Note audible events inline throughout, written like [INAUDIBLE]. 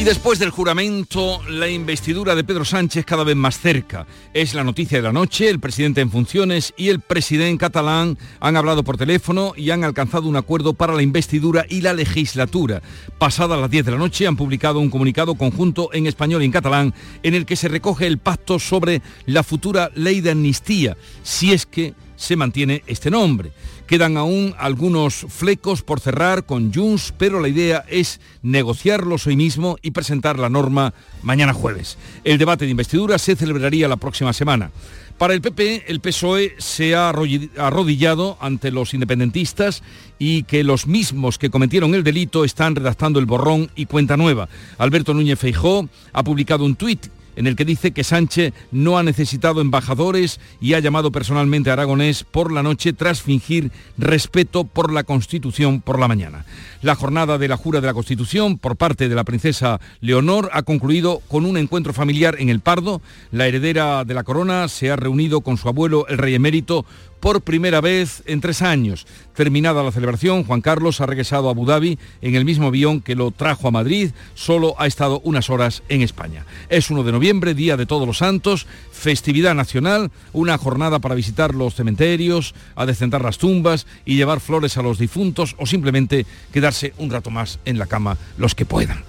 Y después del juramento, la investidura de Pedro Sánchez cada vez más cerca. Es la noticia de la noche, el presidente en funciones y el presidente catalán han hablado por teléfono y han alcanzado un acuerdo para la investidura y la legislatura. Pasadas las 10 de la noche han publicado un comunicado conjunto en español y en catalán en el que se recoge el pacto sobre la futura ley de amnistía, si es que se mantiene este nombre. Quedan aún algunos flecos por cerrar con Junts, pero la idea es negociarlos hoy mismo y presentar la norma mañana jueves. El debate de investidura se celebraría la próxima semana. Para el PP, el PSOE se ha arrodillado ante los independentistas y que los mismos que cometieron el delito están redactando el borrón y cuenta nueva. Alberto Núñez Feijó ha publicado un tuit en el que dice que Sánchez no ha necesitado embajadores y ha llamado personalmente a Aragonés por la noche tras fingir respeto por la Constitución por la mañana. La jornada de la jura de la Constitución por parte de la princesa Leonor ha concluido con un encuentro familiar en el Pardo. La heredera de la corona se ha reunido con su abuelo, el rey emérito, por primera vez en tres años. Terminada la celebración, Juan Carlos ha regresado a Abu Dhabi en el mismo avión que lo trajo a Madrid, solo ha estado unas horas en España. Es 1 de noviembre, Día de Todos los Santos, festividad nacional, una jornada para visitar los cementerios, adecentar las tumbas y llevar flores a los difuntos o simplemente quedarse un rato más en la cama los que puedan.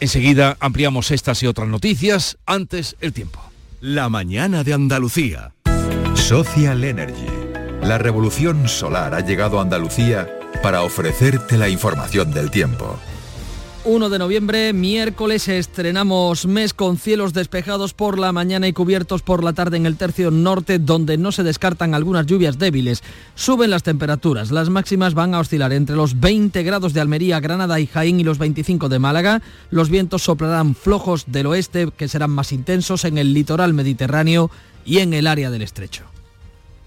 Enseguida ampliamos estas y otras noticias, antes el tiempo. La mañana de Andalucía. Social Energy. La revolución solar ha llegado a Andalucía para ofrecerte la información del tiempo. 1 de noviembre, miércoles, estrenamos mes con cielos despejados por la mañana y cubiertos por la tarde en el tercio norte, donde no se descartan algunas lluvias débiles. Suben las temperaturas, las máximas van a oscilar entre los 20 grados de Almería, Granada y Jaén y los 25 de Málaga. Los vientos soplarán flojos del oeste, que serán más intensos en el litoral mediterráneo y en el área del estrecho.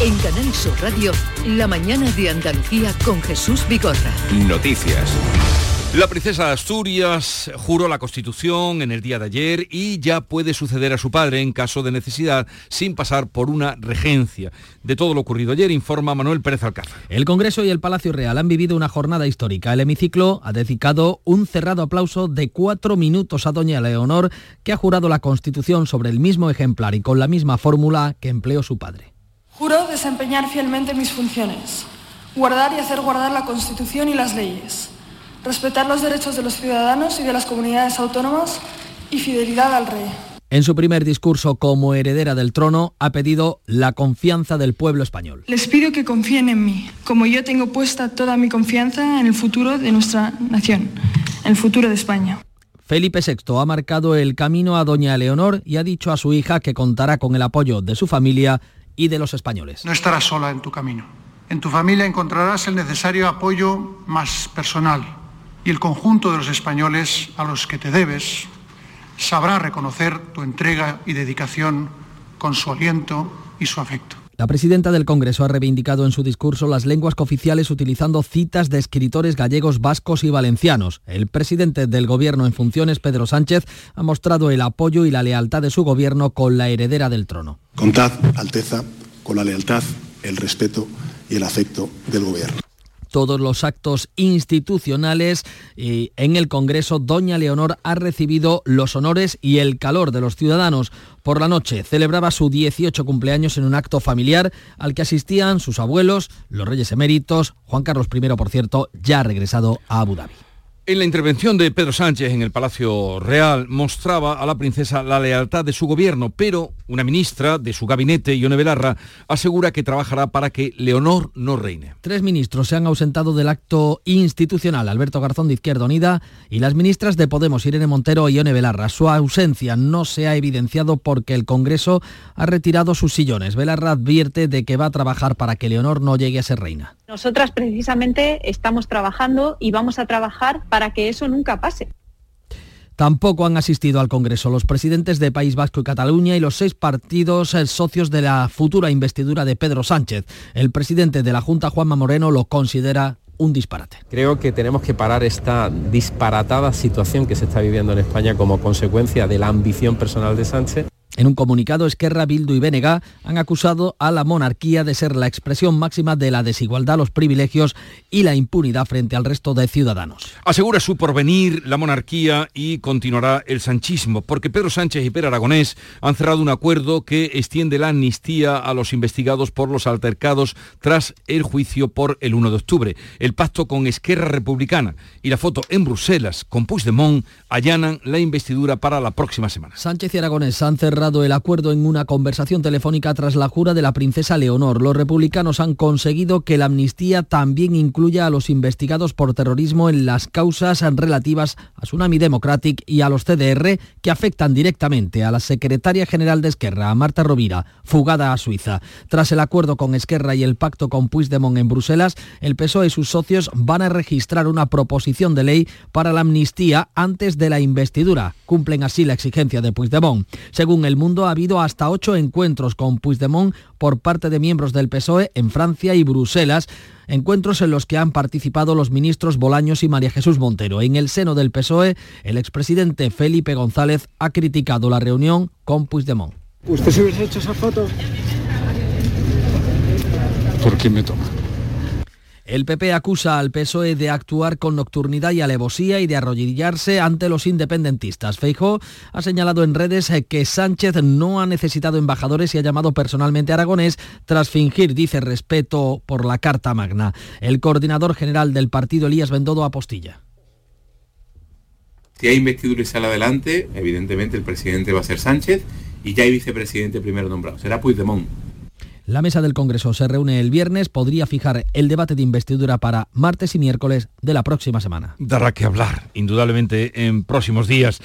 En Canal Sur Radio, la mañana de Andalucía con Jesús Bigorra. Noticias. La princesa de Asturias juró la Constitución en el día de ayer y ya puede suceder a su padre en caso de necesidad sin pasar por una regencia. De todo lo ocurrido ayer informa Manuel Pérez Alcázar. El Congreso y el Palacio Real han vivido una jornada histórica. El hemiciclo ha dedicado un cerrado aplauso de cuatro minutos a doña Leonor, que ha jurado la Constitución sobre el mismo ejemplar y con la misma fórmula que empleó su padre. Juro desempeñar fielmente mis funciones, guardar y hacer guardar la Constitución y las leyes, respetar los derechos de los ciudadanos y de las comunidades autónomas y fidelidad al rey. En su primer discurso como heredera del trono ha pedido la confianza del pueblo español. Les pido que confíen en mí, como yo tengo puesta toda mi confianza en el futuro de nuestra nación, en el futuro de España. Felipe VI ha marcado el camino a doña Leonor y ha dicho a su hija que contará con el apoyo de su familia y de los españoles. No estarás sola en tu camino. En tu familia encontrarás el necesario apoyo más personal y el conjunto de los españoles a los que te debes sabrá reconocer tu entrega y dedicación con su aliento y su afecto. La presidenta del Congreso ha reivindicado en su discurso las lenguas cooficiales utilizando citas de escritores gallegos, vascos y valencianos. El presidente del Gobierno en funciones, Pedro Sánchez, ha mostrado el apoyo y la lealtad de su gobierno con la heredera del trono. Contad, Alteza, con la lealtad, el respeto y el afecto del Gobierno. Todos los actos institucionales y en el Congreso doña Leonor ha recibido los honores y el calor de los ciudadanos. Por la noche celebraba su 18 cumpleaños en un acto familiar al que asistían sus abuelos, los reyes eméritos, Juan Carlos I, por cierto, ya regresado a Abu Dhabi. En la intervención de Pedro Sánchez en el Palacio Real mostraba a la princesa la lealtad de su gobierno, pero una ministra de su gabinete, Ione Belarra, asegura que trabajará para que Leonor no reine. Tres ministros se han ausentado del acto institucional, Alberto Garzón de Izquierda Unida y las ministras de Podemos, Irene Montero y Ione Belarra. Su ausencia no se ha evidenciado porque el Congreso ha retirado sus sillones. Belarra advierte de que va a trabajar para que Leonor no llegue a ser reina. Nosotras precisamente estamos trabajando y vamos a trabajar para que eso nunca pase. Tampoco han asistido al Congreso los presidentes de País Vasco y Cataluña y los seis partidos eh, socios de la futura investidura de Pedro Sánchez. El presidente de la Junta, Juanma Moreno, lo considera un disparate. Creo que tenemos que parar esta disparatada situación que se está viviendo en España como consecuencia de la ambición personal de Sánchez. En un comunicado, Esquerra, Bildu y Bénega han acusado a la monarquía de ser la expresión máxima de la desigualdad, los privilegios y la impunidad frente al resto de ciudadanos. Asegura su porvenir la monarquía y continuará el sanchismo, porque Pedro Sánchez y Pedro Aragonés han cerrado un acuerdo que extiende la amnistía a los investigados por los altercados tras el juicio por el 1 de octubre. El pacto con Esquerra Republicana y la foto en Bruselas con Puigdemont allanan la investidura para la próxima semana. Sánchez y Aragonés han cerrado el acuerdo en una conversación telefónica tras la jura de la princesa Leonor. Los republicanos han conseguido que la amnistía también incluya a los investigados por terrorismo en las causas relativas a Tsunami Democratic y a los CDR que afectan directamente a la secretaria general de Esquerra, Marta Rovira, fugada a Suiza. Tras el acuerdo con Esquerra y el pacto con Puigdemont en Bruselas, el PSOE y sus socios van a registrar una proposición de ley para la amnistía antes de la investidura. Cumplen así la exigencia de Puigdemont. Según el mundo ha habido hasta ocho encuentros con Puigdemont por parte de miembros del PSOE en Francia y Bruselas encuentros en los que han participado los ministros Bolaños y María Jesús Montero. En el seno del PSOE, el expresidente Felipe González ha criticado la reunión con Puigdemont. ¿Usted se hubiese hecho esa foto? ¿Por qué me toma? El PP acusa al PSOE de actuar con nocturnidad y alevosía y de arrodillarse ante los independentistas. Feijó ha señalado en redes que Sánchez no ha necesitado embajadores y ha llamado personalmente a Aragonés tras fingir, dice, respeto por la Carta Magna. El coordinador general del partido, Elías Bendodo, apostilla. Si hay investidura y sale adelante, evidentemente el presidente va a ser Sánchez y ya hay vicepresidente primero nombrado. Será Puigdemont. La mesa del Congreso se reúne el viernes, podría fijar el debate de investidura para martes y miércoles de la próxima semana. Dará que hablar, indudablemente, en próximos días.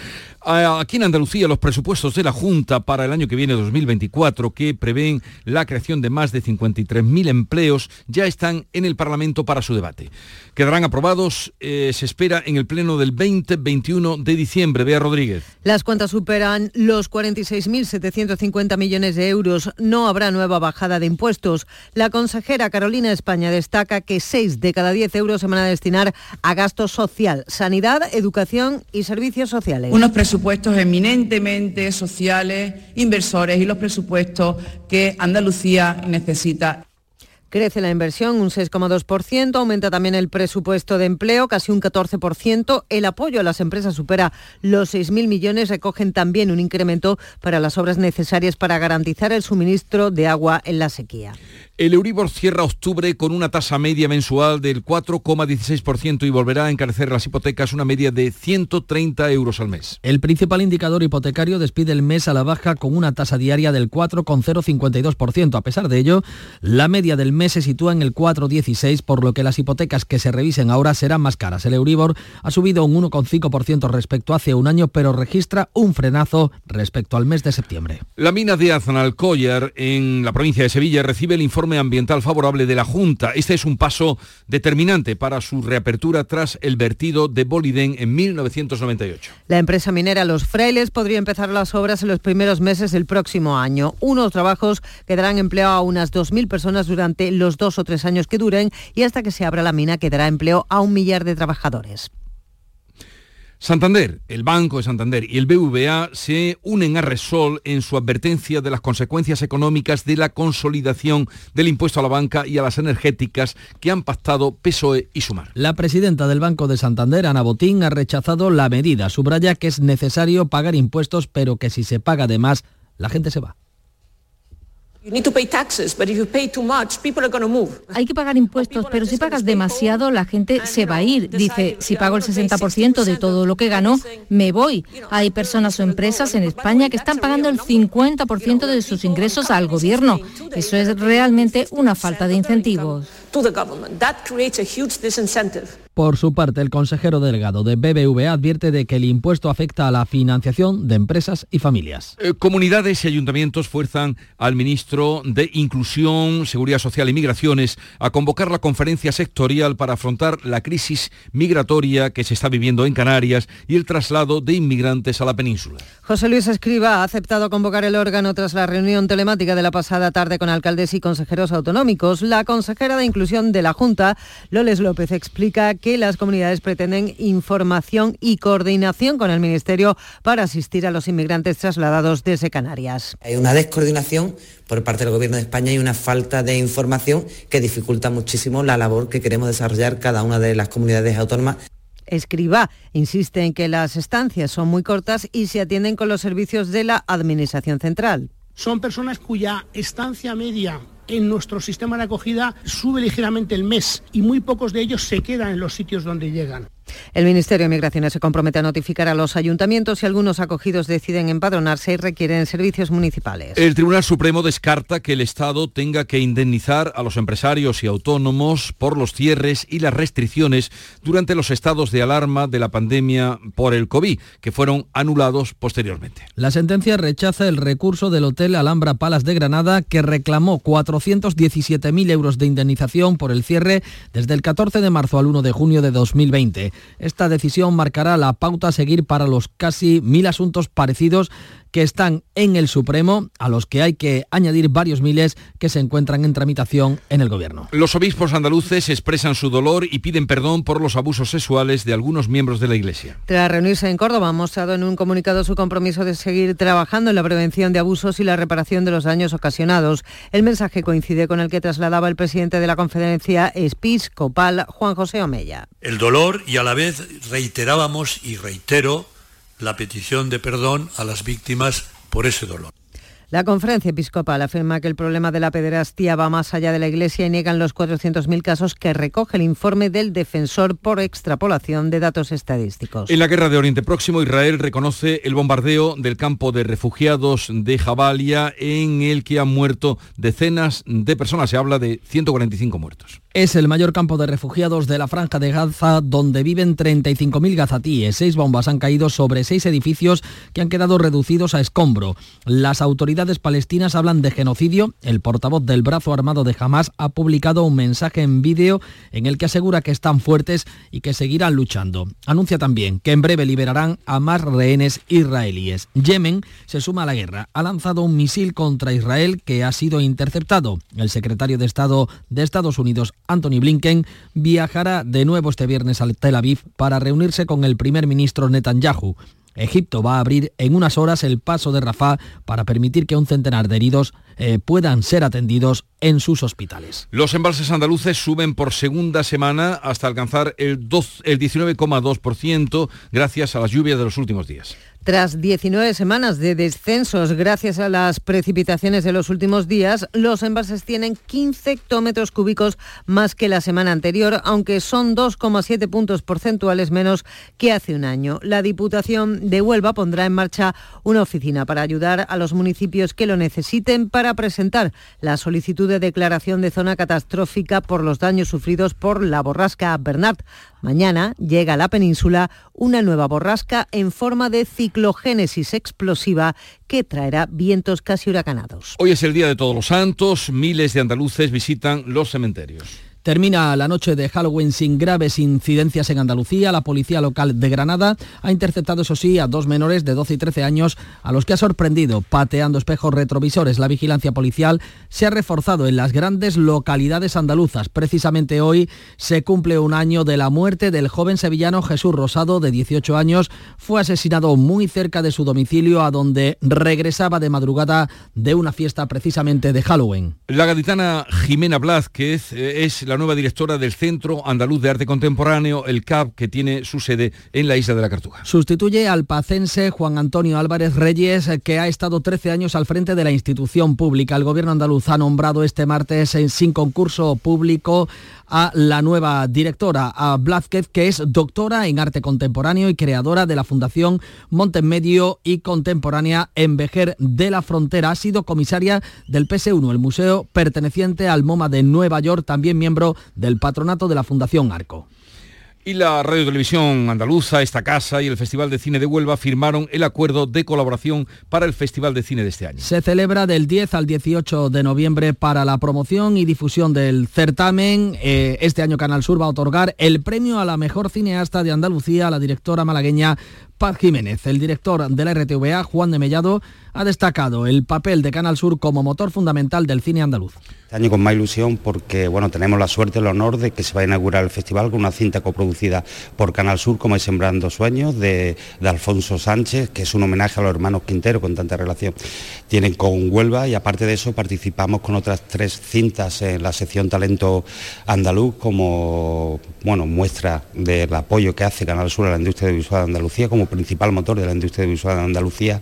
Aquí en Andalucía, los presupuestos de la Junta para el año que viene, 2024, que prevén la creación de más de 53.000 empleos, ya están en el Parlamento para su debate. Quedarán aprobados, eh, se espera, en el Pleno del 20-21 de diciembre. Bea Rodríguez. Las cuentas superan los 46.750 millones de euros. No habrá nueva bajada de impuestos. La consejera Carolina España destaca que 6 de cada 10 euros se van a destinar a gasto social, sanidad, educación y servicios sociales. Unos presupuestos eminentemente sociales, inversores y los presupuestos que Andalucía necesita. Crece la inversión un 6,2%, aumenta también el presupuesto de empleo casi un 14%, el apoyo a las empresas supera los 6.000 millones, recogen también un incremento para las obras necesarias para garantizar el suministro de agua en la sequía. El Euribor cierra octubre con una tasa media mensual del 4,16% y volverá a encarecer las hipotecas una media de 130 euros al mes. El principal indicador hipotecario despide el mes a la baja con una tasa diaria del 4,052%. A pesar de ello, la media del mes se sitúa en el 4,16, por lo que las hipotecas que se revisen ahora serán más caras. El Euribor ha subido un 1,5% respecto a hace un año, pero registra un frenazo respecto al mes de septiembre. La mina de Aznalcóllar en la provincia de Sevilla recibe el informe ambiental favorable de la Junta. Este es un paso determinante para su reapertura tras el vertido de Boliden en 1998. La empresa minera Los Frailes podría empezar las obras en los primeros meses del próximo año. Unos trabajos que darán empleo a unas 2.000 personas durante los dos o tres años que duren y hasta que se abra la mina que dará empleo a un millar de trabajadores. Santander, el Banco de Santander y el BVA se unen a Resol en su advertencia de las consecuencias económicas de la consolidación del impuesto a la banca y a las energéticas que han pactado PSOE y Sumar. La presidenta del Banco de Santander, Ana Botín, ha rechazado la medida. Subraya que es necesario pagar impuestos, pero que si se paga de más, la gente se va. Hay que pagar impuestos, pero si pagas demasiado, la gente se va a ir. Dice, si pago el 60% de todo lo que gano, me voy. Hay personas o empresas en España que están pagando el 50% de sus ingresos al gobierno. Eso es realmente una falta de incentivos. Por su parte, el consejero delegado de BBVA advierte de que el impuesto afecta a la financiación de empresas y familias. Eh, comunidades y ayuntamientos fuerzan al ministro de Inclusión, Seguridad Social y Migraciones a convocar la conferencia sectorial para afrontar la crisis migratoria que se está viviendo en Canarias y el traslado de inmigrantes a la península. José Luis Escriba ha aceptado convocar el órgano tras la reunión telemática de la pasada tarde con alcaldes y consejeros autonómicos. La consejera de Inclusión de la Junta, Loles López, explica que las comunidades pretenden información y coordinación con el Ministerio para asistir a los inmigrantes trasladados desde Canarias. Hay una descoordinación por parte del Gobierno de España y una falta de información que dificulta muchísimo la labor que queremos desarrollar cada una de las comunidades autónomas. Escriba insiste en que las estancias son muy cortas y se atienden con los servicios de la Administración Central. Son personas cuya estancia media en nuestro sistema de acogida sube ligeramente el mes y muy pocos de ellos se quedan en los sitios donde llegan. El Ministerio de Migraciones se compromete a notificar a los ayuntamientos si algunos acogidos deciden empadronarse y requieren servicios municipales. El Tribunal Supremo descarta que el Estado tenga que indemnizar a los empresarios y autónomos por los cierres y las restricciones durante los estados de alarma de la pandemia por el COVID, que fueron anulados posteriormente. La sentencia rechaza el recurso del Hotel Alhambra Palas de Granada, que reclamó 417.000 euros de indemnización por el cierre desde el 14 de marzo al 1 de junio de 2020. Esta decisión marcará la pauta a seguir para los casi mil asuntos parecidos que están en el Supremo, a los que hay que añadir varios miles que se encuentran en tramitación en el Gobierno. Los obispos andaluces expresan su dolor y piden perdón por los abusos sexuales de algunos miembros de la Iglesia. Tras reunirse en Córdoba, ha mostrado en un comunicado su compromiso de seguir trabajando en la prevención de abusos y la reparación de los daños ocasionados. El mensaje coincide con el que trasladaba el presidente de la conferencia episcopal, Juan José Omeya. El dolor y a la vez reiterábamos y reitero la petición de perdón a las víctimas por ese dolor. La conferencia episcopal afirma que el problema de la pederastia va más allá de la Iglesia y niegan los 400.000 casos que recoge el informe del defensor por extrapolación de datos estadísticos. En la guerra de Oriente Próximo, Israel reconoce el bombardeo del campo de refugiados de Jabalia en el que han muerto decenas de personas. Se habla de 145 muertos. Es el mayor campo de refugiados de la franja de Gaza, donde viven 35.000 gazatíes. Seis bombas han caído sobre seis edificios que han quedado reducidos a escombro. Las autoridades palestinas hablan de genocidio. El portavoz del brazo armado de Hamas ha publicado un mensaje en vídeo en el que asegura que están fuertes y que seguirán luchando. Anuncia también que en breve liberarán a más rehenes israelíes. Yemen se suma a la guerra. Ha lanzado un misil contra Israel que ha sido interceptado. El secretario de Estado de Estados Unidos, Anthony Blinken viajará de nuevo este viernes al Tel Aviv para reunirse con el primer ministro Netanyahu. Egipto va a abrir en unas horas el paso de Rafah para permitir que un centenar de heridos eh, puedan ser atendidos en sus hospitales. Los embalses andaluces suben por segunda semana hasta alcanzar el, el 19,2% gracias a las lluvias de los últimos días. Tras 19 semanas de descensos gracias a las precipitaciones de los últimos días, los embalses tienen 15 hectómetros cúbicos más que la semana anterior, aunque son 2,7 puntos porcentuales menos que hace un año. La Diputación de Huelva pondrá en marcha una oficina para ayudar a los municipios que lo necesiten para presentar la solicitud de declaración de zona catastrófica por los daños sufridos por la borrasca Bernard. Mañana llega a la península una nueva borrasca en forma de ciclogénesis explosiva que traerá vientos casi huracanados. Hoy es el Día de Todos los Santos, miles de andaluces visitan los cementerios. Termina la noche de Halloween sin graves incidencias en Andalucía. La policía local de Granada ha interceptado, eso sí, a dos menores de 12 y 13 años a los que ha sorprendido pateando espejos retrovisores. La vigilancia policial se ha reforzado en las grandes localidades andaluzas. Precisamente hoy se cumple un año de la muerte del joven sevillano Jesús Rosado, de 18 años. Fue asesinado muy cerca de su domicilio, a donde regresaba de madrugada de una fiesta precisamente de Halloween. La gaditana Jimena Blázquez eh, es la nueva directora del Centro Andaluz de Arte Contemporáneo, el CAP, que tiene su sede en la isla de la Cartuja. Sustituye al pacense Juan Antonio Álvarez Reyes, que ha estado 13 años al frente de la institución pública. El gobierno andaluz ha nombrado este martes en, sin concurso público a la nueva directora, a Blázquez, que es doctora en arte contemporáneo y creadora de la Fundación Montemedio y Contemporánea en Vejer de la Frontera. Ha sido comisaria del PS1, el museo perteneciente al MoMA de Nueva York, también miembro del patronato de la Fundación Arco. Y la Radio Televisión Andaluza, esta casa y el Festival de Cine de Huelva firmaron el acuerdo de colaboración para el Festival de Cine de este año. Se celebra del 10 al 18 de noviembre para la promoción y difusión del certamen. Eh, este año Canal Sur va a otorgar el premio a la mejor cineasta de Andalucía a la directora malagueña Paz Jiménez. El director de la RTVA, Juan de Mellado, ha destacado el papel de Canal Sur como motor fundamental del cine andaluz. Este año con más ilusión porque bueno, tenemos la suerte, el honor de que se va a inaugurar el festival con una cinta coproducida por Canal Sur como es Sembrando Sueños de, Alfonso Sánchez, que es un homenaje a los hermanos Quintero con tanta relación tienen con Huelva y aparte de eso participamos con otras tres cintas en la sección Talento Andaluz como bueno, muestra del apoyo que hace Canal Sur a la industria audiovisual de Andalucía como principal motor de la industria audiovisual de Andalucía.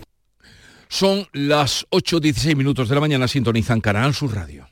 Son las 8.16 minutos de la mañana, sintonizan Canal Sur Radio.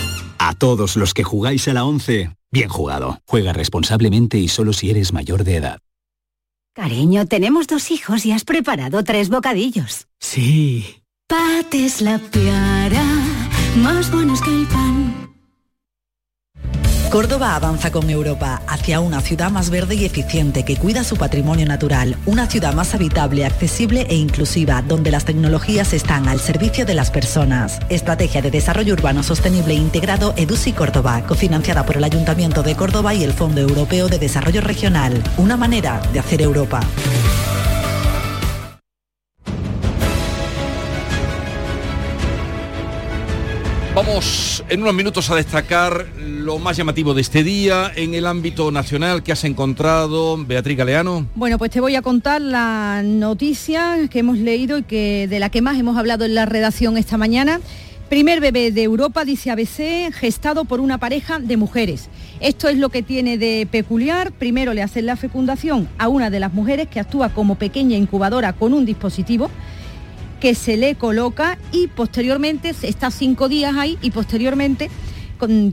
A todos los que jugáis a la 11, bien jugado. Juega responsablemente y solo si eres mayor de edad. Cariño, tenemos dos hijos y has preparado tres bocadillos. Sí. Pates la piara, más buenos que el pan. Córdoba avanza con Europa hacia una ciudad más verde y eficiente que cuida su patrimonio natural, una ciudad más habitable, accesible e inclusiva, donde las tecnologías están al servicio de las personas. Estrategia de Desarrollo Urbano Sostenible e Integrado EDUSI Córdoba, cofinanciada por el Ayuntamiento de Córdoba y el Fondo Europeo de Desarrollo Regional. Una manera de hacer Europa. Vamos en unos minutos a destacar lo más llamativo de este día en el ámbito nacional que has encontrado, Beatriz Galeano. Bueno, pues te voy a contar la noticia que hemos leído y que de la que más hemos hablado en la redacción esta mañana. Primer bebé de Europa, dice ABC, gestado por una pareja de mujeres. Esto es lo que tiene de peculiar. Primero le hacen la fecundación a una de las mujeres que actúa como pequeña incubadora con un dispositivo que se le coloca y posteriormente está cinco días ahí y posteriormente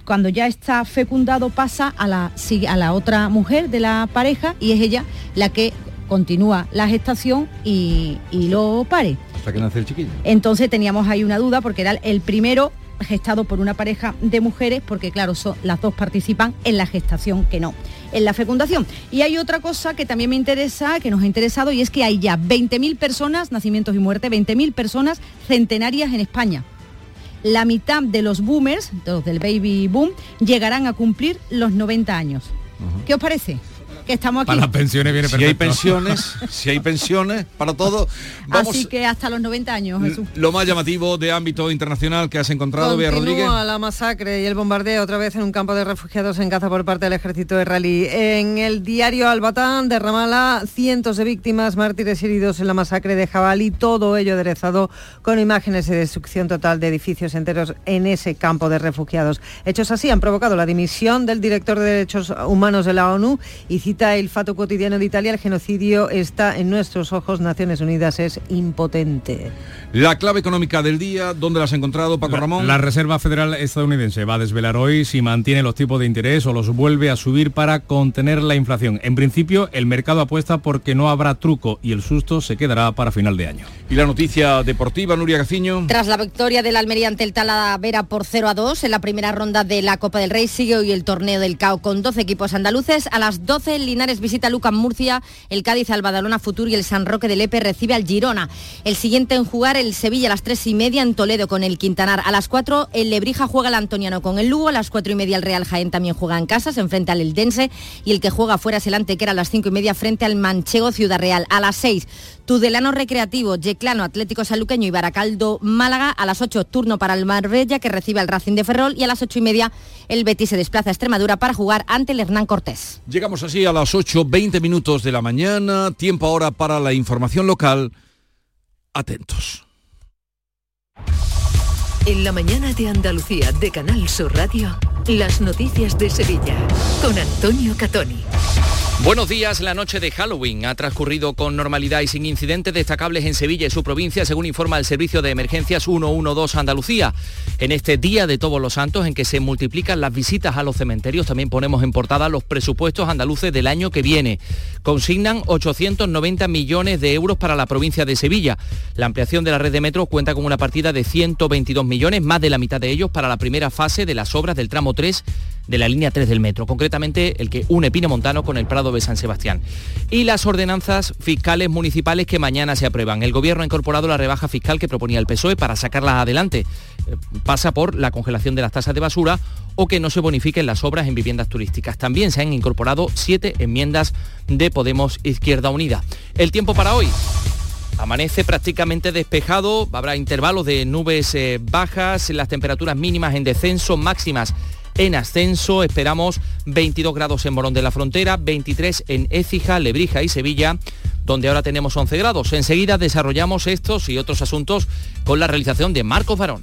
cuando ya está fecundado pasa a la, a la otra mujer de la pareja y es ella la que continúa la gestación y, y lo pare. Hasta que nace el chiquillo. Entonces teníamos ahí una duda porque era el primero gestado por una pareja de mujeres, porque claro, son, las dos participan en la gestación que no, en la fecundación. Y hay otra cosa que también me interesa, que nos ha interesado, y es que hay ya 20.000 personas, nacimientos y muerte, 20.000 personas centenarias en España. La mitad de los boomers, los del baby boom, llegarán a cumplir los 90 años. ¿Qué os parece? Que estamos aquí. Para las pensiones viene perfecto. Si hay pensiones, si hay pensiones para todo. Vamos, Así que hasta los 90 años, Jesús. Lo más llamativo de ámbito internacional que has encontrado, Bea Rodríguez. la masacre y el bombardeo otra vez en un campo de refugiados en Gaza por parte del ejército israelí. En el diario Al-Batán de Ramallah, cientos de víctimas, mártires heridos en la masacre de Jabalí, todo ello aderezado con imágenes de destrucción total de edificios enteros en ese campo de refugiados. Hechos así han provocado la dimisión del director de Derechos Humanos de la ONU y El Fato Cotidiano de Italia, el genocidio está en nuestros ojos, Naciones Unidas es impotente. La clave económica del día, ¿dónde la has encontrado, Paco La, Ramón? la Reserva Federal estadounidense va a desvelar hoy si mantiene los tipos de interés o los vuelve a subir para contener la inflación. En principio, el mercado apuesta porque no habrá truco y el susto se quedará para final de año. Y la noticia deportiva, Nuria Gaciño. Tras la victoria del Almería ante el Talavera por 0 a 2 en la primera ronda de la Copa del Rey, sigue hoy el torneo del CAO con 12 equipos andaluces. A las 12 el Linares visita Lucas Murcia, el Cádiz al Badalona Futur y el San Roque del Epe recibe al Girona. El siguiente en jugar el Sevilla a las 3 y media en Toledo con el Quintanar. A las 4 el Lebrija juega el Antoniano con el Lugo, a las 4 y media el Real Jaén también juega en casa, se enfrenta al Eldense y el que juega fuera es el Antequera a las 5 y media frente al Manchego Ciudad Real. A las 6 Tudelano Recreativo, Yeclano Atlético Saluqueño y Baracaldo Málaga. A las 8 turno para el Marbella que recibe al Racing de Ferrol y a las 8 y media el Betis se desplaza a Extremadura para jugar ante el Hernán Cortés. Llegamos así a las 8, 20 minutos de la mañana. Tiempo ahora para la información local. Atentos. En la mañana de Andalucía de Canal Sur Radio, las noticias de Sevilla con Antonio Catoni. Buenos días, la noche de Halloween ha transcurrido con normalidad y sin incidentes destacables en Sevilla y su provincia, según informa el Servicio de Emergencias 112 Andalucía. En este Día de Todos los Santos, en que se multiplican las visitas a los cementerios, también ponemos en portada los presupuestos andaluces del año que viene. Consignan 890 millones de euros para la provincia de Sevilla. La ampliación de la red de metro cuenta con una partida de 122 millones, más de la mitad de ellos para la primera fase de las obras del tramo 3 de la línea 3 del metro, concretamente el que une Pino Montano con el Prado de San Sebastián. Y las ordenanzas fiscales municipales que mañana se aprueban. El Gobierno ha incorporado la rebaja fiscal que proponía el PSOE para sacarlas adelante. Eh, Pasa por la congelación de las tasas de basura o que no se bonifiquen las obras en viviendas turísticas. También se han incorporado siete enmiendas de Podemos Izquierda Unida. El tiempo para hoy. Amanece prácticamente despejado, habrá intervalos de nubes eh, bajas, las temperaturas mínimas en descenso, máximas en ascenso. Esperamos 22 grados en Morón de la Frontera, 23 en Écija, Lebrija y Sevilla, donde ahora tenemos 11 grados. Enseguida desarrollamos estos y otros asuntos con la realización de Marcos Varón.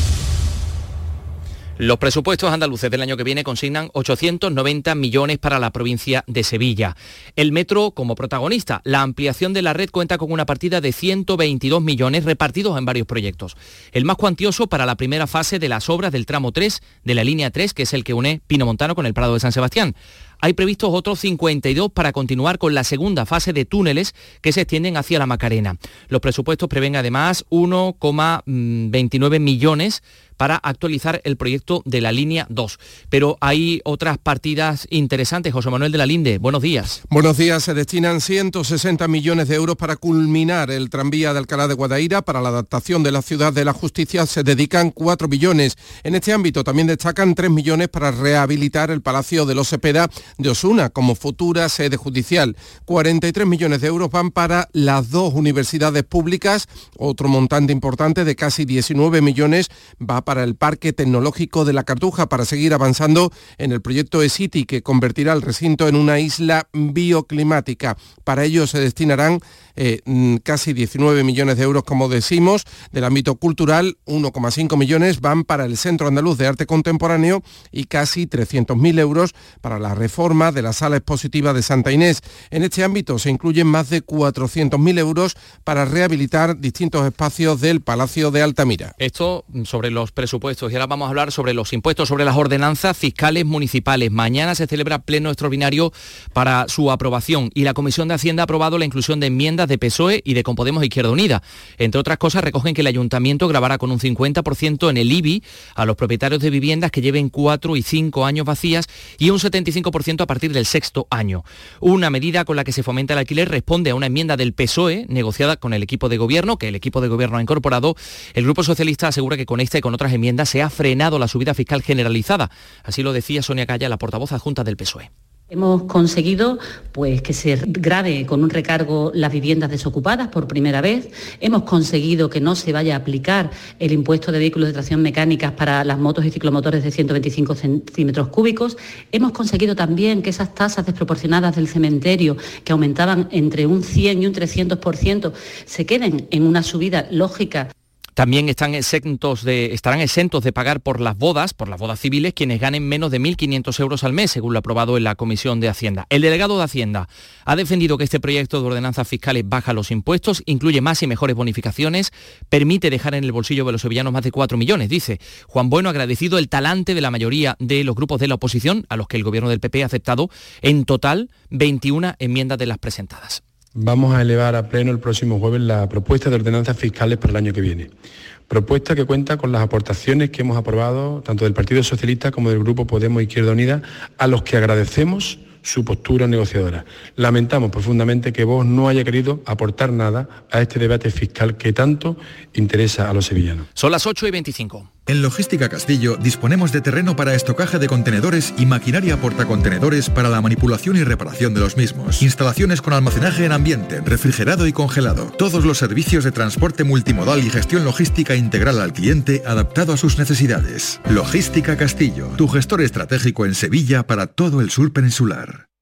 Los presupuestos andaluces del año que viene consignan 890 millones para la provincia de Sevilla. El metro como protagonista. La ampliación de la red cuenta con una partida de 122 millones repartidos en varios proyectos. El más cuantioso para la primera fase de las obras del tramo 3 de la línea 3, que es el que une Pino Montano con el Prado de San Sebastián. Hay previstos otros 52 para continuar con la segunda fase de túneles que se extienden hacia la Macarena. Los presupuestos prevén además 1,29 millones para actualizar el proyecto de la línea 2. Pero hay otras partidas interesantes. José Manuel de la Linde, buenos días. Buenos días. Se destinan 160 millones de euros para culminar el tranvía de Alcalá de Guadaira. Para la adaptación de la ciudad de la justicia se dedican 4 millones. En este ámbito también destacan 3 millones para rehabilitar el Palacio de los Cepeda de Osuna como futura sede judicial. 43 millones de euros van para las dos universidades públicas. Otro montante importante de casi 19 millones va para el Parque Tecnológico de la Cartuja para seguir avanzando en el proyecto eCity que convertirá el recinto en una isla bioclimática. Para ello se destinarán eh, casi 19 millones de euros, como decimos, del ámbito cultural, 1,5 millones van para el Centro Andaluz de Arte Contemporáneo y casi 300.000 euros para la reforma de la sala expositiva de Santa Inés. En este ámbito se incluyen más de 400.000 euros para rehabilitar distintos espacios del Palacio de Altamira. Esto sobre los presupuestos y ahora vamos a hablar sobre los impuestos, sobre las ordenanzas fiscales municipales. Mañana se celebra pleno extraordinario para su aprobación y la Comisión de Hacienda ha aprobado la inclusión de enmiendas de PSOE y de Compodemos Izquierda Unida. Entre otras cosas, recogen que el ayuntamiento grabará con un 50% en el IBI a los propietarios de viviendas que lleven 4 y 5 años vacías y un 75% a partir del sexto año. Una medida con la que se fomenta el alquiler responde a una enmienda del PSOE negociada con el equipo de gobierno, que el equipo de gobierno ha incorporado. El Grupo Socialista asegura que con esta y con otras enmiendas se ha frenado la subida fiscal generalizada. Así lo decía Sonia Calla, la portavoz adjunta del PSOE. Hemos conseguido pues, que se grave con un recargo las viviendas desocupadas por primera vez. Hemos conseguido que no se vaya a aplicar el impuesto de vehículos de tracción mecánicas para las motos y ciclomotores de 125 centímetros cúbicos. Hemos conseguido también que esas tasas desproporcionadas del cementerio, que aumentaban entre un 100 y un 300%, se queden en una subida lógica también estarán exentos de pagar por las bodas, por las bodas civiles, quienes ganen menos de 1.500 euros al mes, según lo aprobado en la Comisión de Hacienda. El delegado de Hacienda ha defendido que este proyecto de ordenanzas fiscales baja los impuestos, incluye más y mejores bonificaciones, permite dejar en el bolsillo de los sevillanos más de 4 millones, dice. Juan Bueno ha agradecido el talante de la mayoría de los grupos de la oposición, a los que el gobierno del PP ha aceptado en total 21 enmiendas de las presentadas. Vamos a elevar a pleno el próximo jueves la propuesta de ordenanzas fiscales para el año que viene. Propuesta que cuenta con las aportaciones que hemos aprobado tanto del Partido Socialista como del Grupo Podemos Izquierda Unida, a los que agradecemos su postura negociadora. Lamentamos profundamente que vos no haya querido aportar nada a este debate fiscal que tanto interesa a los sevillanos. Son las 8 y 25. En Logística Castillo disponemos de terreno para estocaje de contenedores y maquinaria portacontenedores para la manipulación y reparación de los mismos. Instalaciones con almacenaje en ambiente, refrigerado y congelado. Todos los servicios de transporte multimodal y gestión logística integral al cliente adaptado a sus necesidades. Logística Castillo, tu gestor estratégico en Sevilla para todo el sur peninsular.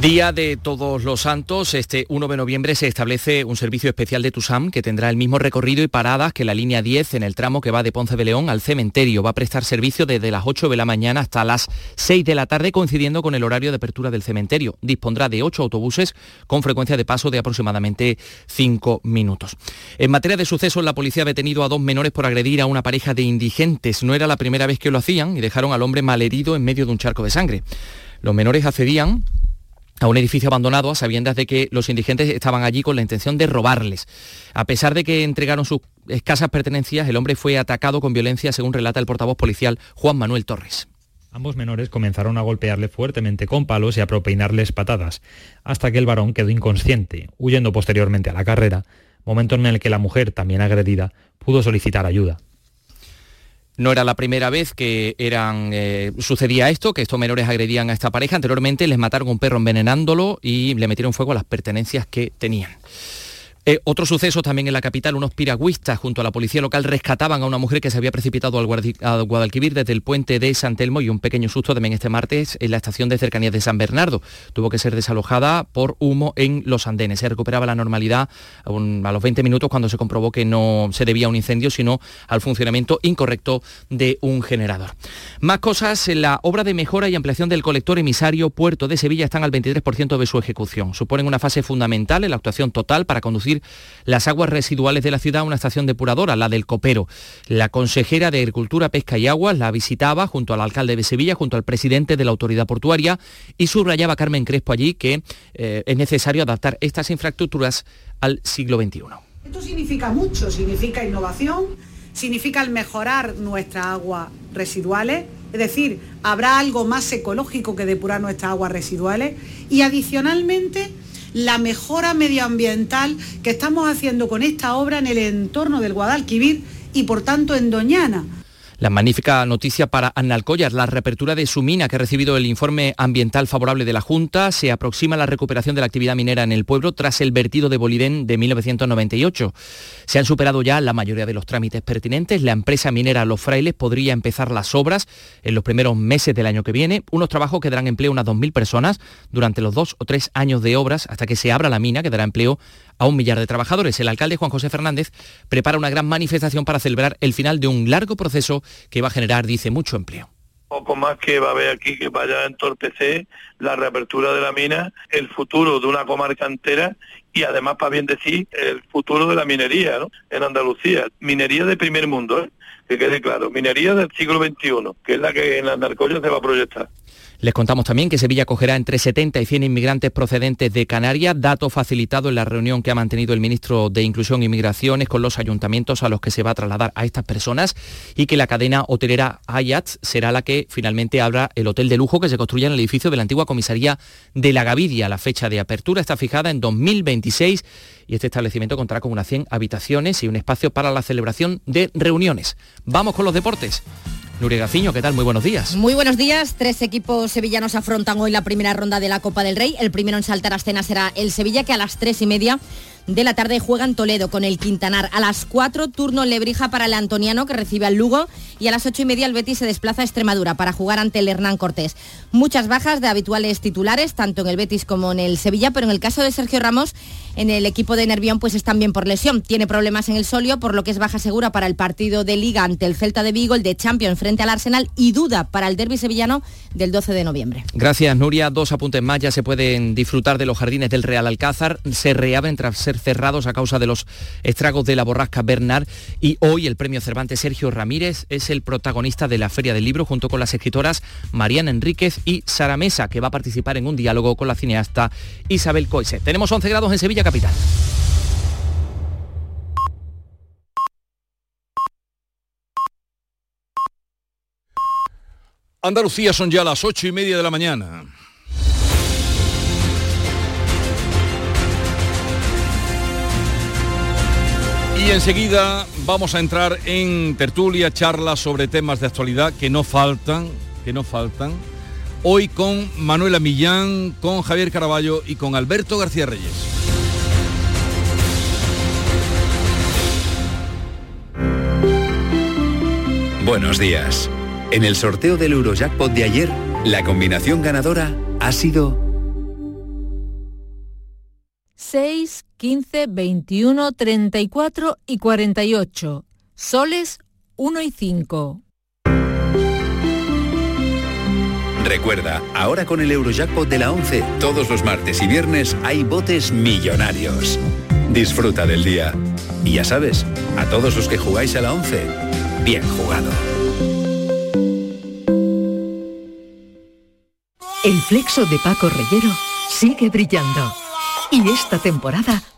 Día de Todos los Santos, este 1 de noviembre se establece un servicio especial de TUSAM que tendrá el mismo recorrido y paradas que la línea 10 en el tramo que va de Ponce de León al cementerio. Va a prestar servicio desde las 8 de la mañana hasta las 6 de la tarde coincidiendo con el horario de apertura del cementerio. Dispondrá de 8 autobuses con frecuencia de paso de aproximadamente 5 minutos. En materia de sucesos, la policía ha detenido a dos menores por agredir a una pareja de indigentes. No era la primera vez que lo hacían y dejaron al hombre malherido en medio de un charco de sangre. Los menores accedían a un edificio abandonado a sabiendas de que los indigentes estaban allí con la intención de robarles. A pesar de que entregaron sus escasas pertenencias, el hombre fue atacado con violencia, según relata el portavoz policial Juan Manuel Torres. Ambos menores comenzaron a golpearle fuertemente con palos y a propinarles patadas, hasta que el varón quedó inconsciente, huyendo posteriormente a la carrera, momento en el que la mujer, también agredida, pudo solicitar ayuda. No era la primera vez que eh, sucedía esto, que estos menores agredían a esta pareja. Anteriormente les mataron un perro envenenándolo y le metieron fuego a las pertenencias que tenían. Eh, otro suceso también en la capital, unos piragüistas junto a la policía local rescataban a una mujer que se había precipitado al, Guadalquivir desde el puente de San Telmo y un pequeño susto también este martes en la estación de cercanías de San Bernardo. Tuvo que ser desalojada por humo en los andenes. Se recuperaba la normalidad a, los 20 minutos cuando se comprobó que no se debía a un incendio, sino al funcionamiento incorrecto de un generador. Más cosas, la obra de mejora y ampliación del colector emisario Puerto de Sevilla están al 23% de su ejecución. Suponen una fase fundamental en la actuación total para conducir las aguas residuales de la ciudad una estación depuradora, la del Copero. La consejera de Agricultura, Pesca y Aguas la visitaba junto al alcalde de Sevilla, junto al presidente de la autoridad portuaria y subrayaba Carmen Crespo allí que eh, es necesario adaptar estas infraestructuras al siglo XXI. Esto significa mucho, significa innovación, significa el mejorar nuestras aguas residuales, es decir, habrá algo más ecológico que depurar nuestras aguas residuales y adicionalmente la mejora medioambiental que estamos haciendo con esta obra en el entorno del Guadalquivir y por tanto en Doñana. La magnífica noticia para Annalcollar, la reapertura de su mina que ha recibido el informe ambiental favorable de la Junta, se aproxima la recuperación de la actividad minera en el pueblo tras el vertido de Bolidén de 1998. Se han superado ya la mayoría de los trámites pertinentes. La empresa minera Los Frailes podría empezar las obras en los primeros meses del año que viene. Unos trabajos que darán empleo a unas 2.000 personas durante los dos o tres años de obras hasta que se abra la mina, que dará empleo a un millar de trabajadores. El alcalde Juan José Fernández prepara una gran manifestación para celebrar el final de un largo proceso que va a generar, dice, mucho empleo poco más que va a haber aquí que vaya a entorpecer la reapertura de la mina, el futuro de una comarca entera y además, para bien decir, el futuro de la minería ¿no? en Andalucía. Minería de primer mundo, ¿eh? que quede claro, minería del siglo XXI, que es la que en la narcoya se va a proyectar. Les contamos también que Sevilla acogerá entre 70 y 100 inmigrantes procedentes de Canarias, dato facilitado en la reunión que ha mantenido el ministro de Inclusión y Migraciones con los ayuntamientos a los que se va a trasladar a estas personas y que la cadena hotelera Ayats será la que finalmente abra el hotel de lujo que se construye en el edificio de la antigua comisaría de la Gavidia. La fecha de apertura está fijada en 2026 y este establecimiento contará con unas 100 habitaciones y un espacio para la celebración de reuniones. Vamos con los deportes. Nuria Gaciño, ¿qué tal? Muy buenos días. Muy buenos días. Tres equipos sevillanos afrontan hoy la primera ronda de la Copa del Rey. El primero en saltar a escena será el Sevilla, que a las tres y media de la tarde juega en Toledo con el Quintanar. A las 4, turno Lebrija para el Antoniano que recibe al Lugo y a las ocho y media el Betis se desplaza a Extremadura para jugar ante el Hernán Cortés. Muchas bajas de habituales titulares, tanto en el Betis como en el Sevilla, pero en el caso de Sergio Ramos, en el equipo de Nervión pues están bien por lesión. Tiene problemas en el solio, por lo que es baja segura para el partido de Liga ante el Celta de Vigo, el de Champions frente al Arsenal y duda para el derby sevillano del 12 de noviembre. Gracias, Nuria. Dos apuntes más. Ya se pueden disfrutar de los jardines del Real Alcázar. Se reabren tras ser cerrados a causa de los estragos de la borrasca Bernard. Y hoy el premio Cervantes Sergio Ramírez es el protagonista de la Feria del Libro junto con las escritoras Mariana Enríquez y Sara Mesa, que va a participar en un diálogo con la cineasta Isabel Coise. Tenemos 11 grados en Sevilla capital. Andalucía son ya las ocho y media de la mañana. Y enseguida vamos a entrar en tertulia, charlas sobre temas de actualidad que no faltan, que no faltan. Hoy con Manuela Millán, con Javier Caraballo y con Alberto García Reyes. Buenos días. En el sorteo del Eurojackpot de ayer, la combinación ganadora ha sido 6, 15, 21, 34 y 48. Soles 1 y 5. Recuerda, ahora con el Eurojackpot de la 11, todos los martes y viernes hay botes millonarios. Disfruta del día. Y ya sabes, a todos los que jugáis a la 11, bien jugado. El flexo de Paco Reyero sigue brillando. Y esta temporada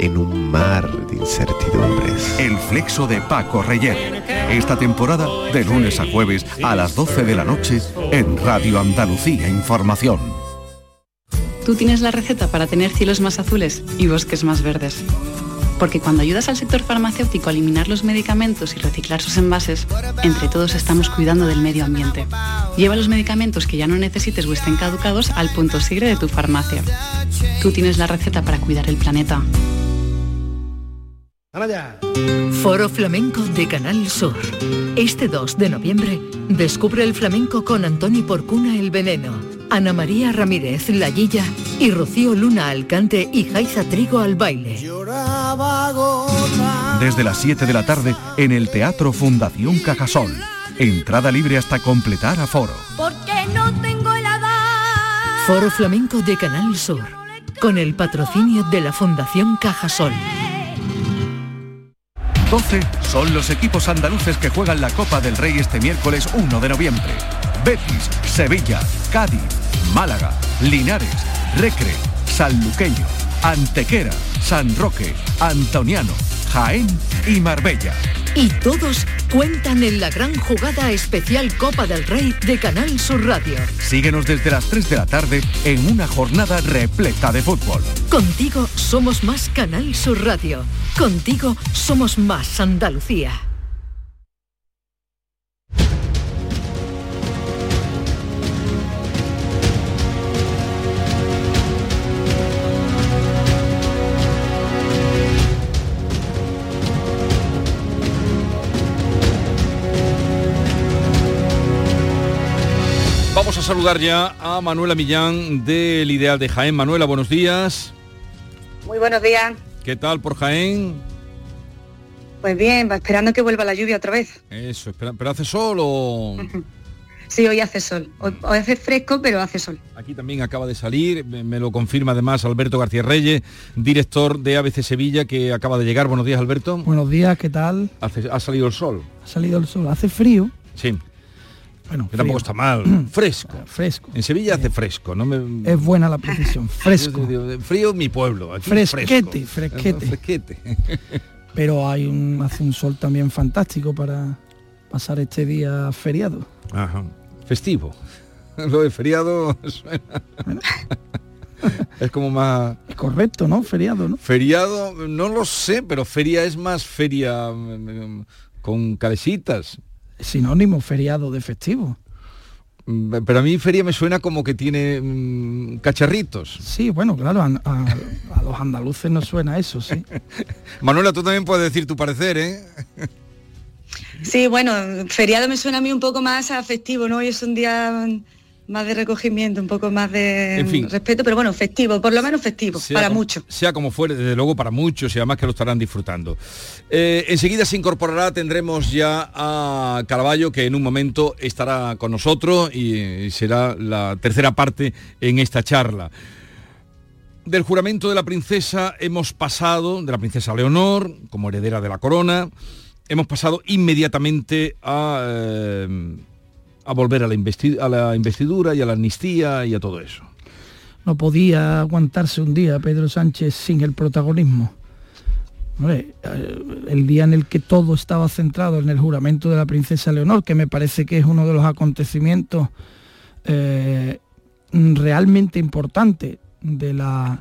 en un mar de incertidumbres. El flexo de Paco Reyer. Esta temporada de lunes a jueves a las 12 de la noche en Radio Andalucía Información. Tú tienes la receta para tener cielos más azules y bosques más verdes. Porque cuando ayudas al sector farmacéutico a eliminar los medicamentos y reciclar sus envases, entre todos estamos cuidando del medio ambiente. Lleva los medicamentos que ya no necesites o estén caducados al punto sigre de tu farmacia. Tú tienes la receta para cuidar el planeta. Foro Flamenco de Canal Sur. Este 2 de noviembre, descubre el flamenco con Antoni Porcuna El Veneno, Ana María Ramírez La Guilla y Rocío Luna Alcante y Jaiza Trigo al baile. Desde las 7 de la tarde en el Teatro Fundación Cajasol. Entrada libre hasta completar aforo. Porque no tengo el Foro Flamenco de Canal Sur. Con el patrocinio de la Fundación Cajasol. 12 son los equipos andaluces que juegan la Copa del Rey este miércoles 1 de noviembre. Betis, Sevilla, Cádiz, Málaga, Linares, Recre, Sanluqueño, Antequera, San Roque, Antoniano, Jaén y Marbella. Y todos cuentan en la gran jugada especial Copa del Rey de Canal Sur Radio. Síguenos desde las 3 de la tarde en una jornada repleta de fútbol. Contigo somos más Canal Sur Radio. Contigo somos más Andalucía. Saludar ya a Manuela Millán del Ideal de Jaén. Manuela, buenos días. Muy buenos días. ¿Qué tal por Jaén? Pues bien, va esperando que vuelva la lluvia otra vez. Eso, espera, ¿pero hace sol o...? [LAUGHS] Sí, hoy hace sol. Hoy, hoy hace fresco, pero hace sol. Aquí también acaba de salir, me, me lo confirma además Alberto García Reyes, director de ABC Sevilla, que acaba de llegar. Buenos días, Alberto. Buenos días, ¿qué tal? Hace- ha salido el sol. Ha salido el sol, hace frío. Sí. Bueno, que tampoco está mal. [CLEARS THROAT] Fresco. fresco. En Sevilla hace fresco, no me... Es buena la precisión, fresco. Frío mi pueblo. Aquí fresquete, fresco. fresquete. [LAUGHS] Fresquete. Pero hay un, hace un sol también fantástico para pasar este día feriado. Ajá. Festivo. [LAUGHS] Lo de feriado [LAUGHS] suena... es como más... Es correcto, ¿no? Feriado, ¿no? Feriado, no lo sé, pero feria es más feria mm, con calecitas. Sinónimo, feriado de festivo. Mm, Pero a mí feria me suena como que tiene mm, cacharritos. Sí, bueno, claro, a, a- a los andaluces nos suena eso, sí. [LAUGHS] Manuela, tú también puedes decir tu parecer, ¿eh? Sí, bueno, feriado me suena a mí un poco más a festivo, ¿no? Hoy es un día más de recogimiento, un poco más de En fin. respeto, pero bueno, festivo, por lo menos festivo, para muchos. Sea como fuere, desde luego para muchos y además que lo estarán disfrutando. Eh, enseguida se incorporará, tendremos ya a Caraballo que en un momento estará con nosotros y será la tercera parte en esta charla. Del juramento de la princesa hemos pasado, de la princesa Leonor, como heredera de la corona, hemos pasado inmediatamente a, eh, a volver a la, la investidura y a la amnistía y a todo eso. No podía aguantarse un día Pedro Sánchez sin el protagonismo. Eh, el día en el que todo estaba centrado en el juramento de la princesa Leonor, que me parece que es uno de los acontecimientos eh, realmente importantes de la,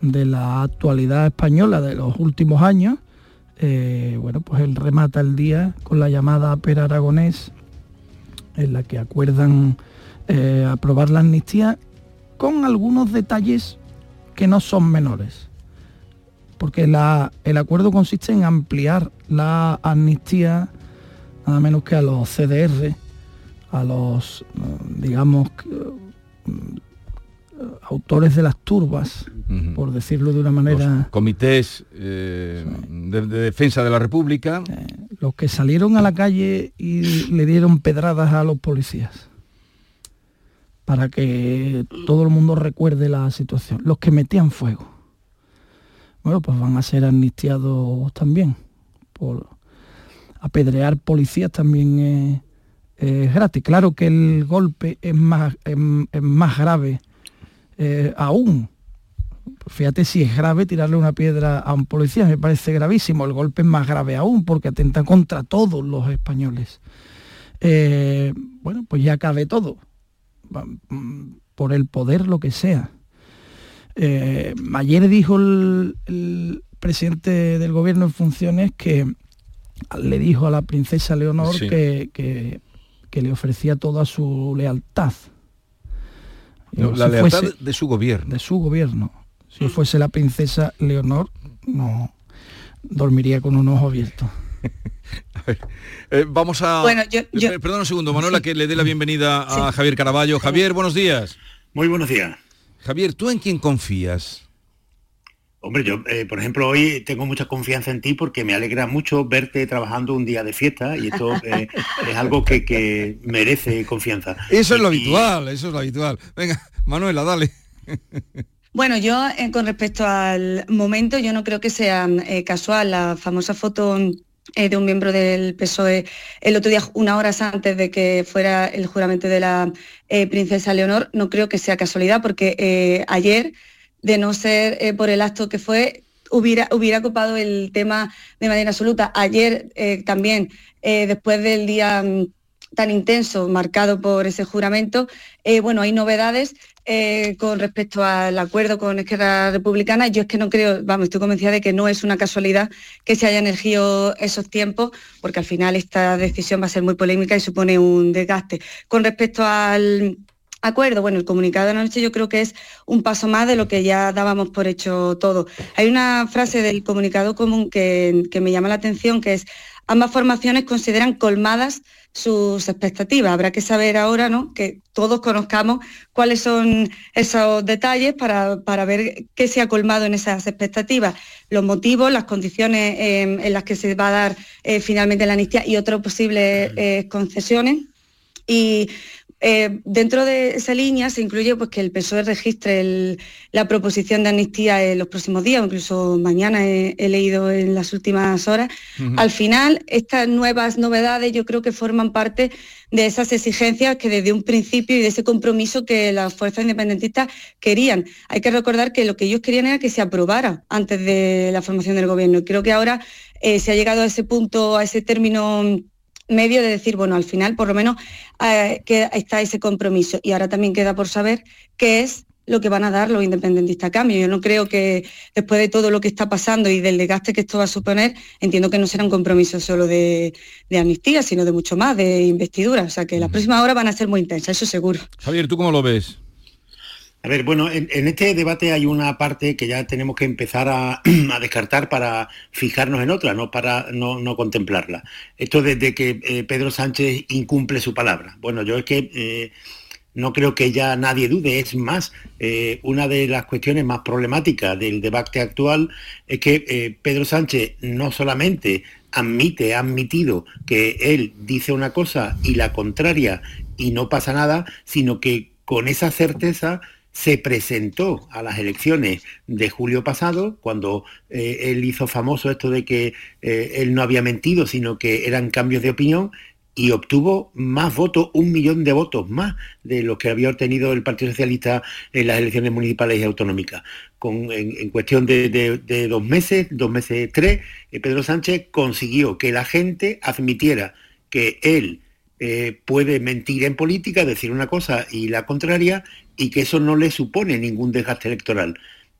de la actualidad española de los últimos años, eh, bueno, pues él remata el día con la llamada Per Aragonés, en la que acuerdan eh, aprobar la amnistía con algunos detalles que no son menores. Porque la- el acuerdo consiste en ampliar la amnistía nada menos que a los CDR, a los, eh, digamos, mm, autores de las turbas, por decirlo de una manera, Comités eh, de, de defensa de la República. Los que salieron a la calle y le dieron pedradas a los policías para que todo el mundo recuerde la situación. Los que metían fuego. Bueno, pues van a ser amnistiados también. Por apedrear policías también es, gratis. Claro que el golpe es más, es más grave eh, aún. Fíjate si es grave tirarle una piedra a un policía, me parece gravísimo. El golpe es más grave aún porque atenta contra todos los españoles. Eh, bueno, pues ya cabe todo. Mm, Por el poder, lo que sea. Eh, ayer dijo el, el presidente del gobierno en funciones que le dijo a la princesa Leonor Sí. que, que- que le ofrecía toda su lealtad. No, Si la lealtad fuese- de su gobierno. de su gobierno. Si fuese la princesa Leonor, no dormiría con un ojo abierto. [LAUGHS] Eh, vamos a... Bueno, yo- yo- Eh, Perdón un segundo, Manuela, que le dé la bienvenida a Javier Caraballo. Javier, buenos días. Muy buenos días. Javier, ¿tú en quién confías? Hombre, yo, eh, por ejemplo, hoy tengo mucha confianza en ti porque me alegra mucho verte trabajando un día de fiesta y esto eh, es algo que, que merece confianza. Eso es lo Y- habitual, eso es lo habitual. Venga, Manuela, dale. [LAUGHS] Bueno, yo eh, con respecto al momento, yo no creo que sea eh, casual la famosa foto eh, de un miembro del PSOE el otro día, una hora antes de que fuera el juramento de la princesa Leonor, no creo que sea casualidad, porque ayer, de no ser por el acto que fue, hubiera, ocupado el tema de manera absoluta. Ayer también, después del día mm, tan intenso marcado por ese juramento, eh, bueno, hay novedades eh, con respecto al acuerdo con Esquerra Republicana. Yo es que no creo, vamos, estoy convencida de que no es una casualidad que se hayan elegido esos tiempos, porque al final esta decisión va a ser muy polémica y supone un desgaste. Con respecto al acuerdo, bueno, el comunicado de anoche yo creo que es un paso más de lo que ya dábamos por hecho todo. Hay una frase del comunicado común que, que me llama la atención, que es ambas formaciones consideran colmadas sus expectativas. Habrá que saber ahora, ¿no? Que todos conozcamos cuáles son esos detalles para, para ver qué se ha colmado en esas expectativas, los motivos, las condiciones eh, en las que se va a dar eh, finalmente la amnistía y otras posibles eh, concesiones. Y Eh, dentro de esa línea se incluye pues, que el PSOE registre la proposición de amnistía en los próximos días, incluso mañana he, leído en las últimas horas. Al final, estas nuevas novedades yo creo que forman parte de esas exigencias que desde un principio y de ese compromiso que las fuerzas independentistas querían. Hay que recordar que lo que ellos querían era que se aprobara antes de la formación del gobierno. Y creo que ahora eh, se ha llegado a ese punto, a ese término medio de decir, bueno, al final por lo menos eh, que está ese compromiso. Y ahora también queda por saber qué es lo que van a dar los independentistas a cambio. Yo no creo que después de todo lo que está pasando y del desgaste que esto va a suponer, entiendo que no será un compromiso solo de, amnistía, sino de mucho más, de investidura. O sea que las próximas horas van a ser muy intensas, eso seguro. Javier, ¿tú cómo lo ves? A ver, bueno, en, este debate hay una parte que ya tenemos que empezar a, [CLEARS THROAT] descartar para fijarnos en otra, no para no, contemplarla. Esto desde que eh, Pedro Sánchez incumple su palabra. Bueno, yo es que eh, no creo que ya nadie dude. Es más, eh, una de las cuestiones más problemáticas del debate actual es que Pedro Sánchez no solamente admite, ha admitido que él dice una cosa y la contraria y no pasa nada, sino que con esa certeza se presentó a las elecciones de julio pasado, cuando eh, él hizo famoso esto de que eh, él no había mentido, sino que eran cambios de opinión, y obtuvo más votos, un millón de votos más de los que había obtenido el Partido Socialista en las elecciones municipales y autonómicas. En, cuestión de, dos meses, dos meses, tres, eh, Pedro Sánchez consiguió que la gente admitiera que él puede mentir en política, decir una cosa y la contraria, y que eso no le supone ningún desgaste electoral.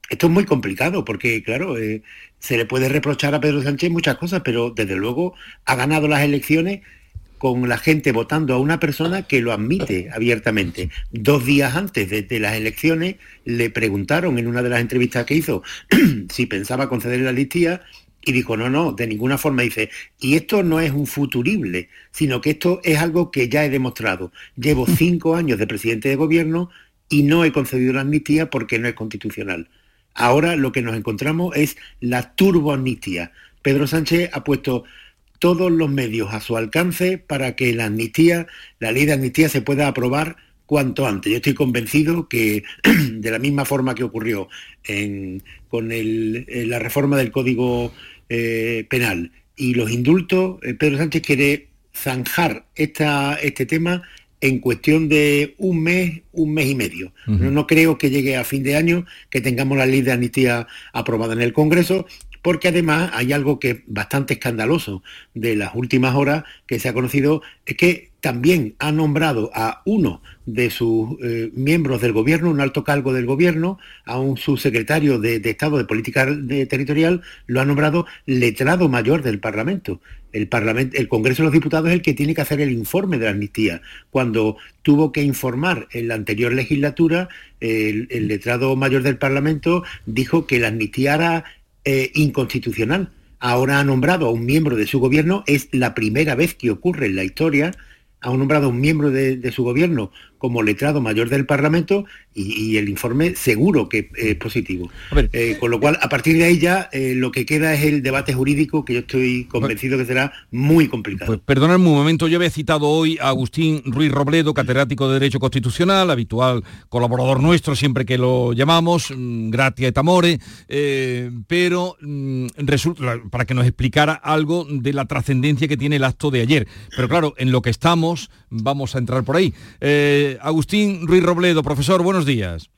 Esto es muy complicado porque, claro, eh, se le puede reprochar a Pedro Sánchez muchas cosas, pero desde luego ha ganado las elecciones con la gente votando a una persona que lo admite abiertamente. Dos días antes de, las elecciones le preguntaron en una de las entrevistas que hizo [CLEARS THROAT] si pensaba conceder la listía y dijo, no, no, de ninguna forma dice, y esto no es un futurible, sino que esto es algo que ya he demostrado. Llevo [LAUGHS] cinco años de presidente de gobierno, y no he concedido la amnistía porque no es constitucional. Ahora lo que nos encontramos es la turboamnistía. Pedro Sánchez ha puesto todos los medios a su alcance para que la amnistía, la ley de amnistía se pueda aprobar cuanto antes. Yo estoy convencido que [CLEARS THROAT] de la misma forma que ocurrió con la reforma del Código eh, Penal y los indultos, eh, Pedro Sánchez quiere zanjar este tema en cuestión de un mes, un mes y medio. no, creo que llegue a fin de año que tengamos la ley de amnistía aprobada en el Congreso, porque además hay algo que es bastante escandaloso de las últimas horas que se ha conocido, es que también ha nombrado a uno de sus eh, miembros del gobierno, un alto cargo del gobierno, a un subsecretario de, Estado de Política Territorial, lo ha nombrado letrado mayor del Parlamento. El, Parlamento. el Congreso de los Diputados es el que tiene que hacer el informe de la amnistía. Cuando tuvo que informar en la anterior legislatura, el, letrado mayor del Parlamento dijo que la amnistía era eh, inconstitucional. Ahora ha nombrado a un miembro de su gobierno, es la primera vez que ocurre en la historia, ha nombrado a un miembro de, su gobierno como letrado mayor del Parlamento y, el informe seguro que es positivo. Eh, con lo cual, a partir de ahí ya eh, lo que queda es el debate jurídico que yo estoy convencido que será muy complicado. Pues perdonadme un momento, yo había citado hoy a Agustín Ruiz Robledo, catedrático de Derecho Constitucional, habitual colaborador nuestro siempre que lo llamamos, mm, gratia et amore, eh, pero mm, resulta, para que nos explicara algo de la trascendencia que tiene el acto de ayer. Pero claro, en lo que estamos, vamos a entrar por ahí. Agustín Ruiz Robledo, profesor, buenos días.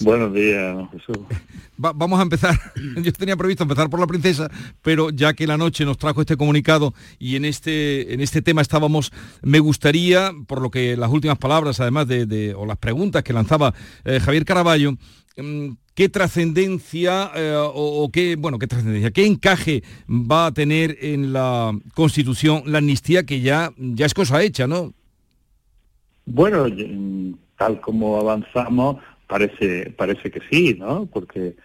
Buenos días, Jesús. [LAUGHS] vamos a empezar. [LAUGHS] Yo tenía previsto empezar por la princesa, pero ya que la noche nos trajo este comunicado y en este, en este tema estábamos, me gustaría, por lo que las últimas palabras, además de, o las preguntas que lanzaba eh, Javier Caraballo, mm, ¿qué trascendencia eh, o, qué, bueno, qué trascendencia, qué encaje va a tener en la Constitución la amnistía que ya, ya es cosa hecha, ¿no? Bueno, tal como avanzamos, parece, parece que sí, ¿no? Porque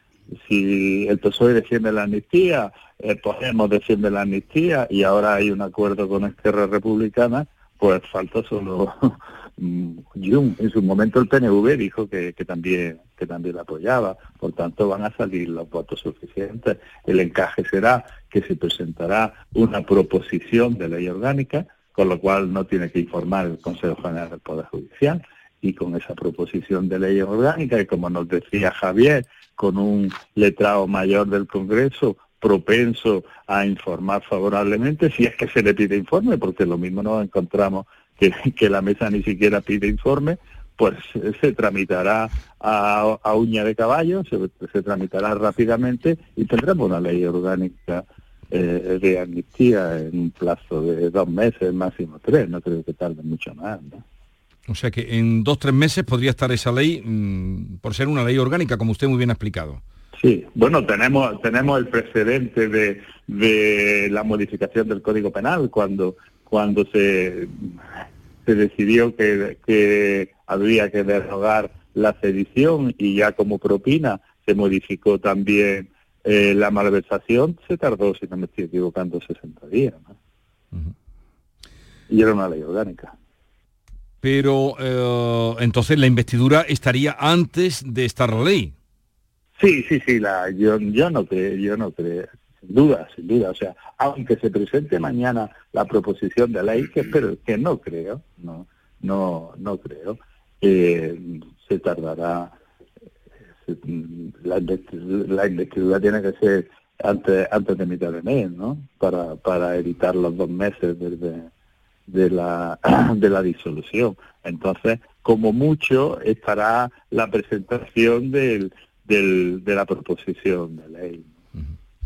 si el PSOE defiende la amnistía, eh, Podemos defiende la amnistía y ahora hay un acuerdo con Esquerra Republicana, pues falta solo [LAUGHS] Jung. En su momento el PNV dijo que, que, también que también la apoyaba, por tanto van a salir los votos suficientes. El encaje será que se presentará una proposición de ley orgánica con lo cual no tiene que informar el Consejo General del Poder Judicial y con esa proposición de ley orgánica y como nos decía Javier, con un letrado mayor del Congreso propenso a informar favorablemente si es que se le pide informe, porque lo mismo nos encontramos que, que la mesa ni siquiera pide informe, pues se tramitará a, uña de caballo, se, tramitará rápidamente y tendremos una ley orgánica eh, de amnistía en un plazo de dos meses, máximo tres, no creo que tarde mucho más. O sea que en dos, tres meses podría estar esa ley mm, por ser una ley orgánica, como usted muy bien ha explicado. Sí, bueno, tenemos, tenemos el precedente de, de la modificación del Código Penal cuando, cuando se, se decidió que, que habría que derogar la sedición y ya como propina se modificó también eh, la malversación, se tardó, si no me estoy equivocando, 60 días. Y era una ley orgánica. Pero eh, entonces la investidura estaría antes de estar la ley. Sí, sí, sí, la, yo, yo no creo, yo no creo, sin duda, sin duda, o sea, aunque se presente mañana la proposición de ley, que espero, que no creo, no, no, no creo, eh, se tardará, la, investidura tiene que ser antes, antes de mitad de mes, ¿no? Para, para evitar los dos meses desde de la, [CLEARS THROAT] de la disolución. Entonces, como mucho, estará la presentación del, del, de la proposición de ley,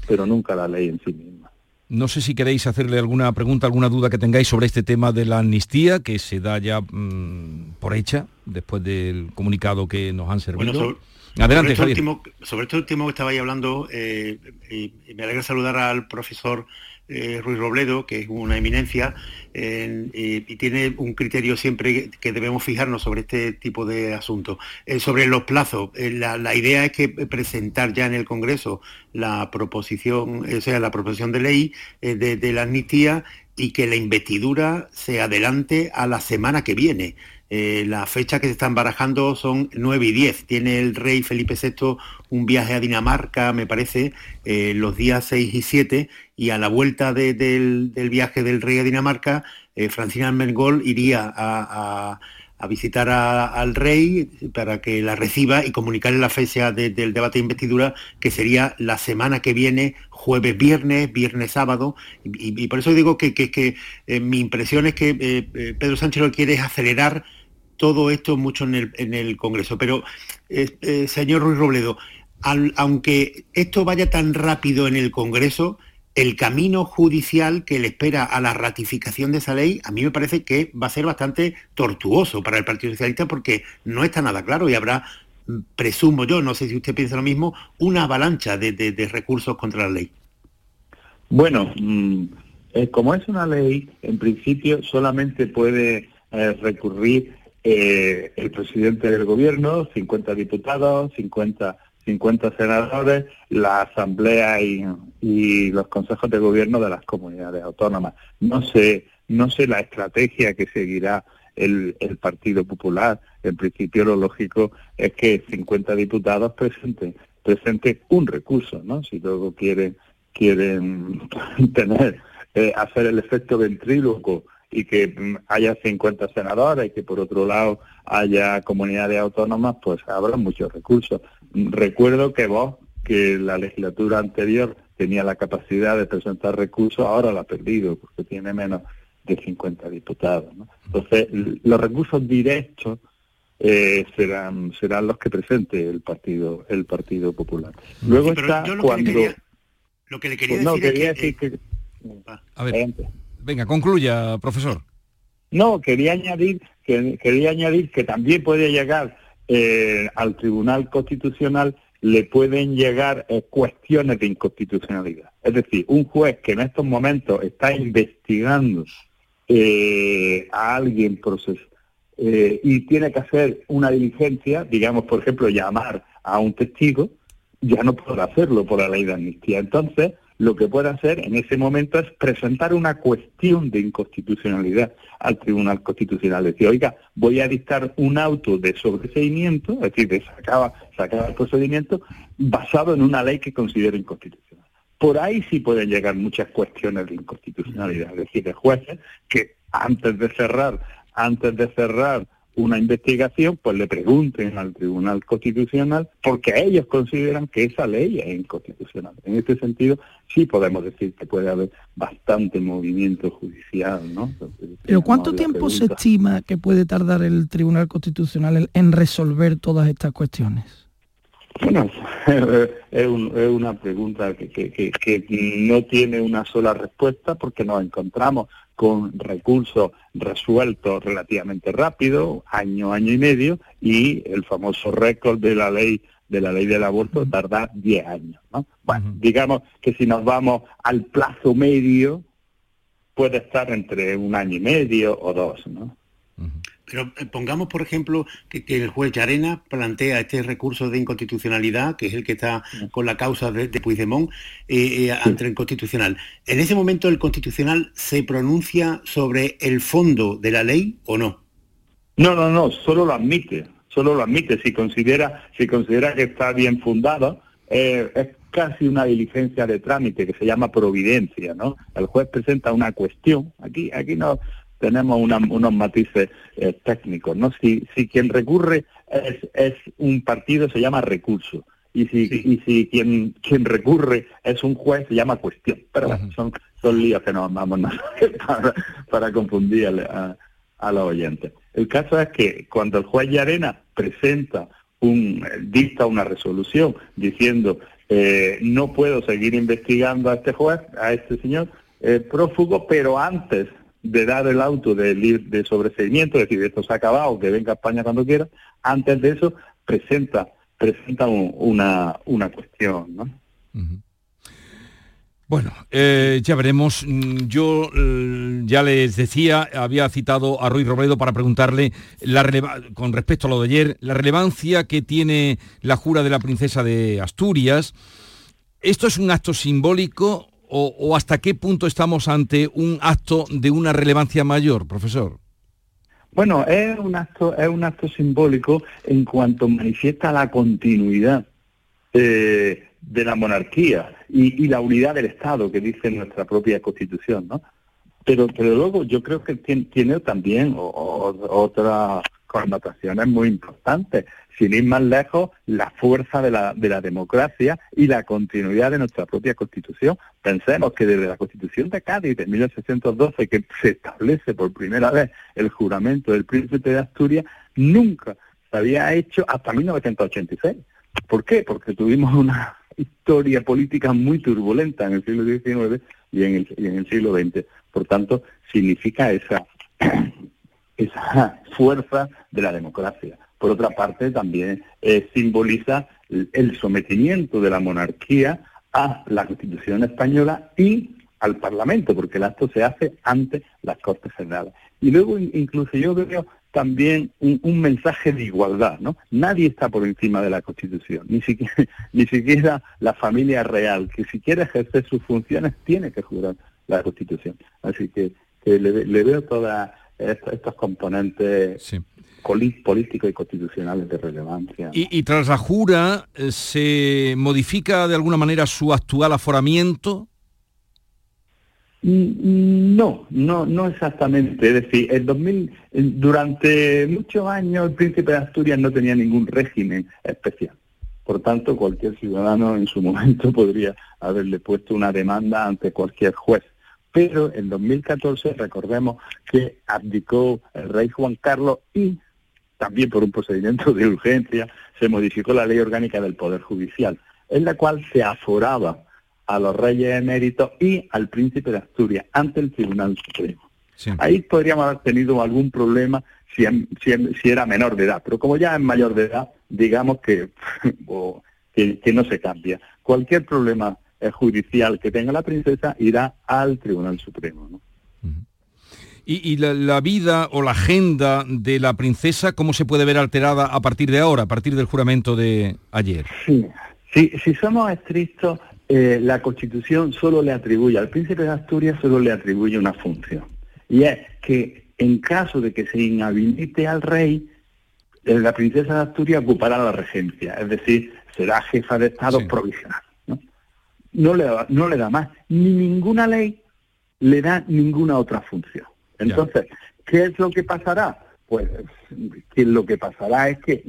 pero nunca la ley en sí misma. No sé si queréis hacerle alguna pregunta, alguna duda que tengáis sobre este tema de la amnistía, que se da ya mm, por hecha después del comunicado que nos han servido. sobre, Adelante, sobre este, último, sobre este último que estabais hablando, eh, y me alegra saludar al profesor eh, Ruiz Robledo, que es una eminencia, y tiene un criterio siempre que, debemos fijarnos sobre este tipo de asuntos. Eh, sobre los plazos, eh, la, idea es que presentar ya en el Congreso la proposición, o sea, la proposición de ley de la amnistía y que la investidura se adelante a la semana que viene. Eh, las fechas que se están barajando son 9 y 10. Tiene el rey Felipe VI un viaje a Dinamarca, me parece, eh, los días 6 y 7, y a la vuelta del, viaje del rey a Dinamarca, eh, Francina Mengol iría a, visitar al rey para que la reciba y comunicarle la fecha del debate de investidura, que sería la semana que viene, jueves, viernes, viernes, sábado. Y, por eso digo que, que mi impresión es que Pedro Sánchez lo quiere acelerar todo esto mucho en el, en el Congreso. Pero, eh, eh, señor Ruiz Robledo, aunque esto vaya tan rápido en el Congreso, el camino judicial que le espera a la ratificación de esa ley, a mí me parece que va a ser bastante tortuoso para el Partido Socialista porque no está nada claro y habrá, presumo yo, no sé si usted piensa lo mismo, una avalancha de, recursos contra la ley. Bueno, mm, eh, como es una ley, en principio solamente puede recurrir eh, el presidente del gobierno, 50 diputados, 50, 50 senadores, la asamblea y, los consejos de gobierno de las comunidades autónomas. No sé, no sé la estrategia que seguirá el, Partido Popular. En principio lo lógico es que 50 diputados presenten, presenten un recurso, ¿no? Si luego quieren, quieren [LAUGHS] tener, eh, hacer el efecto ventríloco y que mm, haya 50 senadores y que por otro lado haya comunidades autónomas, pues habrá muchos recursos. Mm, recuerdo que vos, que la legislatura anterior tenía la capacidad de presentar recursos, ahora la ha perdido porque tiene menos de 50 diputados. Entonces, los recursos directos eh, serán serán los que presente el partido el partido popular. Luego está cuando lo que le quería pues decir, que, a ver. Venga, concluya, profesor. No, quería añadir que, quería añadir que también puede llegar eh, al Tribunal Constitucional le pueden llegar eh, cuestiones de inconstitucionalidad. Es decir, un juez que en estos momentos está investigando eh, a alguien y tiene que hacer una diligencia, digamos, por ejemplo, llamar a un testigo, ya no podrá hacerlo por la ley de amnistía. Entonces, lo que puede hacer en ese momento es presentar una cuestión de inconstitucionalidad al Tribunal Constitucional. Decir, oiga, voy a dictar un auto de sobreseimiento, es decir, de sacaba, sacaba el procedimiento, basado en una ley que considero inconstitucional. Por ahí sí pueden llegar muchas cuestiones de inconstitucionalidad, es decir, de jueces que antes de cerrar, antes de cerrar una investigación, pues le pregunten al Tribunal Constitucional porque ellos consideran que esa ley es inconstitucional. En este sentido, sí podemos decir que puede haber bastante movimiento judicial, ¿no? Pero ¿cuánto tiempo se estima que puede tardar el Tribunal Constitucional en resolver todas estas cuestiones? Bueno, [LAUGHS] es, una pregunta que, no tiene una sola respuesta porque nos encontramos con recursos resueltos relativamente rápido, año, año y medio, y el famoso récord de la ley de la ley del aborto tarda 10 años. ¿no? Bueno, digamos que si nos vamos al plazo medio, puede estar entre un año y medio o dos. ¿no? Pero eh, pongamos, por ejemplo, que, el juez Llarena plantea este recurso de inconstitucionalidad, que es el que está con la causa de, Puigdemont, eh, eh, ante el Constitucional. ¿En ese momento el Constitucional se pronuncia sobre el fondo de la ley o no? No, no, no, solo lo admite, solo lo admite. Si considera, si considera que está bien fundado, es casi una diligencia de trámite que se llama providencia, ¿no? El juez presenta una cuestión, aquí, aquí no, tenemos unos matices eh, técnicos, ¿no? Si, si quien recurre es, es un partido, se llama recurso. Y si, y si quien, quien recurre es un juez, se llama cuestión. Pero bueno, son, son líos que nos vamos [LAUGHS] para, para confundir a, a los oyentes. El caso es que cuando el juez Llarena presenta un, dicta una resolución diciendo eh, no puedo seguir investigando a este juez, a este señor eh, prófugo, pero antes de dar el auto de, de sobreseimiento, es decir, esto se ha acabado, que venga a España cuando quiera, antes de eso presenta, presenta una, una cuestión, ¿no? Bueno, eh, ya veremos. Mm, yo eh, ya les decía, había citado a Ruiz Robledo para preguntarle con respecto a lo de ayer, la relevancia que tiene la jura de la princesa de Asturias. ¿Esto es un acto simbólico o, hasta qué punto estamos ante un acto de una relevancia mayor, profesor? Bueno, es un acto, es un acto simbólico en cuanto manifiesta la continuidad eh, de la monarquía y, la unidad del Estado que dice nuestra propia Constitución, ¿no? Pero, pero luego yo creo que tiene, también otras connotaciones muy importantes sin ir más lejos, la fuerza de la, de la democracia y la continuidad de nuestra propia Constitución. Pensemos que desde la Constitución de Cádiz de 1812, que se establece por primera vez el juramento del príncipe de Asturias, nunca se había hecho hasta 1986. ¿Por qué? Porque tuvimos una historia política muy turbulenta en el siglo XIX y en el, y en el siglo XX. Por tanto, significa esa, [CLEARS THROAT] esa fuerza de la democracia por otra parte también eh, simboliza el sometimiento de la monarquía a la Constitución española y al Parlamento, porque el acto se hace ante las Cortes Generales. Y luego incluso yo veo también un, mensaje de igualdad, ¿no? Nadie está por encima de la Constitución, ni siquiera, [LAUGHS] ni siquiera la familia real, que si quiere ejercer sus funciones tiene que jurar la Constitución. Así que, le, veo todos estos componentes políticos y constitucionales de relevancia. ¿Y, tras la jura eh, se modifica de alguna manera su actual aforamiento? Mm, no, no, no exactamente. Es decir, el 2000, durante muchos años el príncipe de Asturias no tenía ningún régimen especial. Por tanto, cualquier ciudadano en su [LAUGHS] momento podría haberle puesto una demanda ante cualquier juez. Pero en 2014 recordemos que abdicó el rey Juan Carlos y también por un procedimiento de urgencia, se modificó la ley orgánica del Poder Judicial, en la cual se aforaba a los reyes eméritos y al príncipe de Asturias ante el Tribunal Supremo. Ahí podríamos haber tenido algún problema si, si, era menor de edad, pero como ya es mayor de edad, digamos que, [LAUGHS] que, no se cambia. Cualquier problema judicial que tenga la princesa irá al Tribunal Supremo. ¿no? y, la, vida o la agenda de la princesa, ¿cómo se puede ver alterada a partir de ahora, a partir del juramento de ayer? Sí, sí si somos estrictos, eh, la Constitución solo le atribuye, al príncipe de Asturias solo le atribuye una función, y es que en caso de que se inhabilite al rey, eh, la princesa de Asturias ocupará la regencia, es decir, será jefa de Estado provisional. ¿no? No, le, no le da más, ni ninguna ley le da ninguna otra función. Entonces, ¿qué es lo que pasará? Pues que lo que pasará es que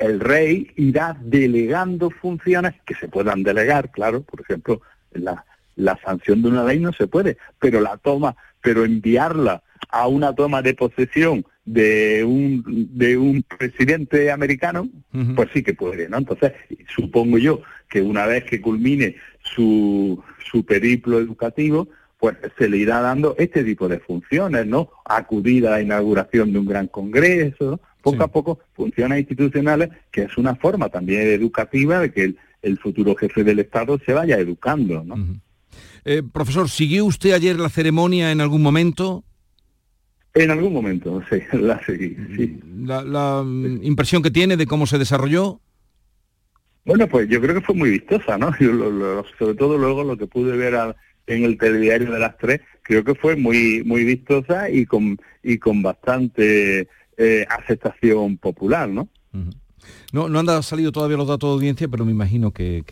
el rey irá delegando funciones que se puedan delegar, claro, por ejemplo, la, la sanción de una ley no se puede, pero la toma, pero enviarla a una toma de posesión de un de un presidente americano, pues sí que puede, ¿no? Entonces, supongo yo que una vez que culmine su, su periplo educativo, pues se le irá dando este tipo de funciones, ¿no? Acudir a la inauguración de un gran congreso, poco a poco funciones institucionales, que es una forma también educativa de que el, futuro jefe del Estado se vaya educando, ¿no? Eh, profesor, ¿siguió usted ayer la ceremonia en algún momento? En algún momento, sí, [LAUGHS] la seguí, sí. ¿La, mm, impresión que tiene de cómo se desarrolló? Bueno, pues yo creo que fue muy vistosa, ¿no? [LAUGHS] sobre todo luego lo que pude ver en el telediario de las tres, creo que fue muy muy vistosa y con y con bastante eh, aceptación popular, ¿no? No, no han salido todavía los datos de audiencia, pero me imagino que,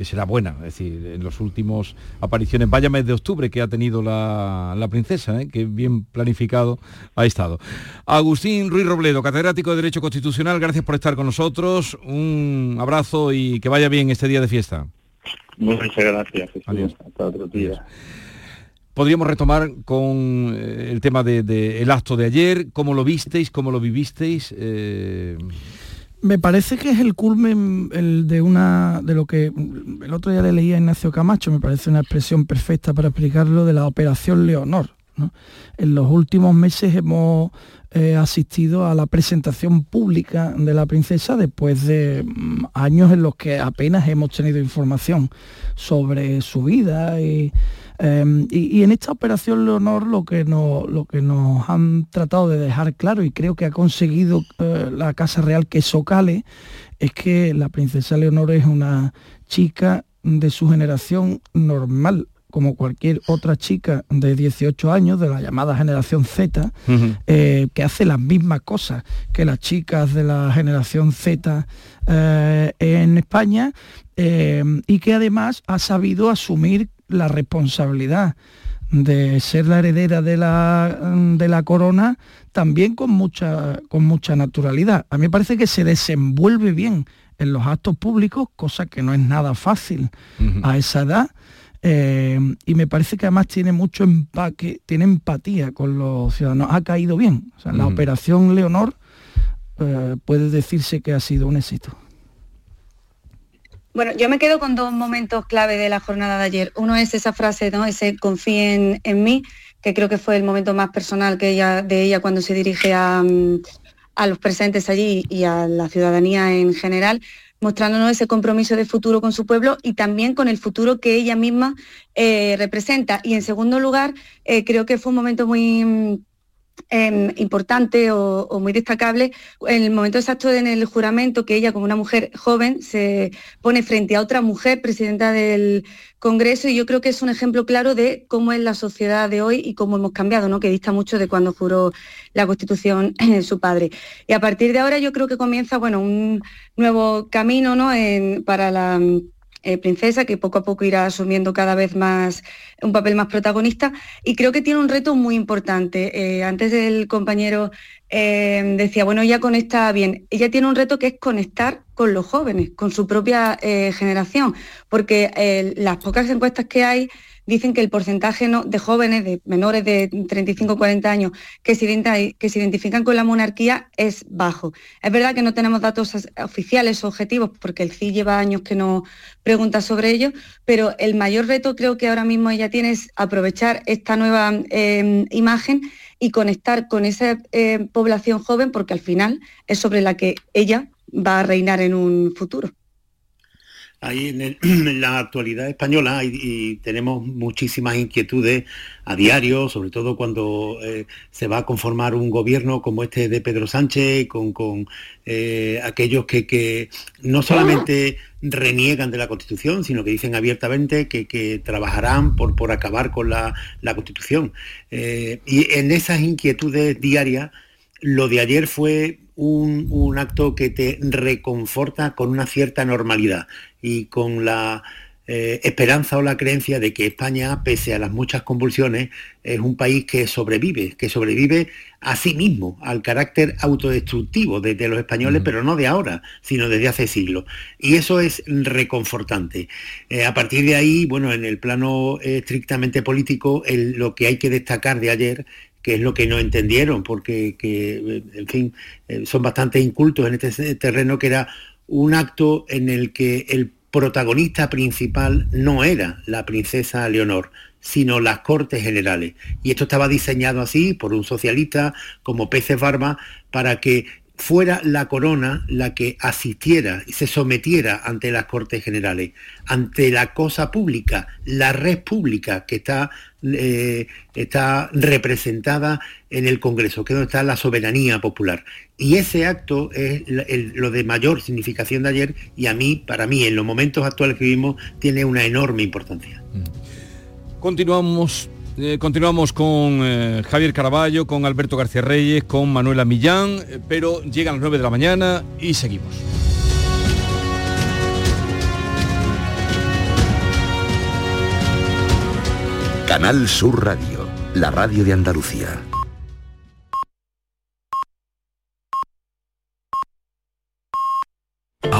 será buena. Es decir, en los últimos apariciones, vaya mes de octubre que ha tenido la, princesa, ¿eh? que bien planificado ha estado. Agustín Ruiz Robledo, catedrático de Derecho Constitucional, gracias por estar con nosotros. Un abrazo y que vaya bien este día de fiesta. Muchas gracias. Hasta otro día. Podríamos retomar con eh, el tema del de, el acto de ayer, cómo lo visteis, cómo lo vivisteis. Eh, me parece que es el culmen el de una de lo que el otro día le leía a Ignacio Camacho, me parece una expresión perfecta para explicarlo de la operación Leonor. En los últimos meses hemos eh, asistido a la presentación pública de la princesa después de mm, años en los que apenas hemos tenido información sobre su vida y Em, y, en esta operación Leonor lo que, lo que nos han tratado de dejar claro y creo que ha conseguido eh, la Casa Real que socale es que la princesa Leonor es una chica de su generación normal, como cualquier otra chica de 18 años, de la llamada generación Z, eh, que hace las mismas cosas que las chicas de la generación Z eh, en España y que además ha sabido asumir la responsabilidad de ser la heredera de la, de la corona también con mucha, con mucha naturalidad. A mí me parece que se desenvuelve bien en los actos públicos, cosa que no es nada fácil a esa edad. Eh, y me parece que además tiene mucho empaque, tiene empatía con los ciudadanos. Ha caído bien. La operación Leonor eh, puede decirse que ha sido un éxito. Bueno, yo me quedo con dos momentos clave de la jornada de ayer. Uno es esa frase, ¿no? Ese confíen en mí, que creo que fue el momento más personal que ella, de ella cuando se dirige a, mm, los presentes allí y a la ciudadanía en general, mostrándonos ese compromiso de futuro con su pueblo y también con el futuro que ella misma eh, representa. Y en segundo lugar, eh, creo que fue un momento muy Em, importante o, muy destacable en el momento exacto en el juramento que ella como una mujer joven se pone frente a otra mujer presidenta del Congreso y yo creo que es un ejemplo claro de cómo es la sociedad de hoy y cómo hemos cambiado, ¿no? que dista mucho de cuando juró la Constitución [CLEARS THROAT] su padre. Y a partir de ahora yo creo que comienza bueno, un nuevo camino ¿no? para la eh, princesa, que poco a poco irá asumiendo cada vez más un papel más protagonista. Y creo que tiene un reto muy importante. Eh, antes el compañero eh, decía, bueno, ella conecta bien. Ella tiene un reto que es conectar con los jóvenes, con su propia generación, porque las pocas encuestas que hay dicen que el porcentaje de jóvenes, de menores de 35 40 años, que se, que se identifican con la monarquía es bajo. Es verdad que no tenemos datos oficiales o objetivos, porque el CI lleva años que no pregunta sobre ello, pero el mayor reto creo que ahora mismo ella tiene es aprovechar esta nueva em, imagen y conectar con esa eh, población joven, porque al final es sobre la que ella va a reinar en un futuro ahí [CLEARS THROAT] en, la actualidad española y, tenemos muchísimas inquietudes a diario, sobre todo cuando eh, se va a conformar un gobierno como este de Pedro Sánchez, con, eh, aquellos que, no solamente reniegan de la Constitución, sino que dicen abiertamente que, trabajarán por, por, acabar con la, Constitución. Eh, y en esas inquietudes diarias, lo de ayer fue un, acto que te reconforta con una cierta normalidad y con la eh, esperanza o la creencia de que España, pese a las muchas convulsiones, es un país que sobrevive, que sobrevive a sí mismo, al carácter autodestructivo de, los españoles, pero no de ahora, sino desde hace siglos. Y eso es reconfortante. Eh, a partir de ahí, bueno, en el plano estrictamente político, lo que hay que destacar de ayer que es lo que no entendieron, porque, en fin, son bastante incultos en este terreno, que era un acto en el que el protagonista principal no era la princesa Leonor, sino las Cortes Generales. Y esto estaba diseñado así por un socialista como Peces Barba para que fuera la corona la que asistiera y se sometiera ante las Cortes Generales, ante la cosa pública, la red pública que está, eh, está representada en el Congreso, que es donde está la soberanía popular. Y ese acto es lo de mayor significación de ayer y a mí, para mí, en los momentos actuales que vivimos, tiene una enorme importancia. Continuamos eh, continuamos con eh, Javier Caraballo, con Alberto García Reyes, con Manuela Millán, eh, pero llegan las 9 de la mañana y seguimos. Canal Sur Radio, la radio de Andalucía.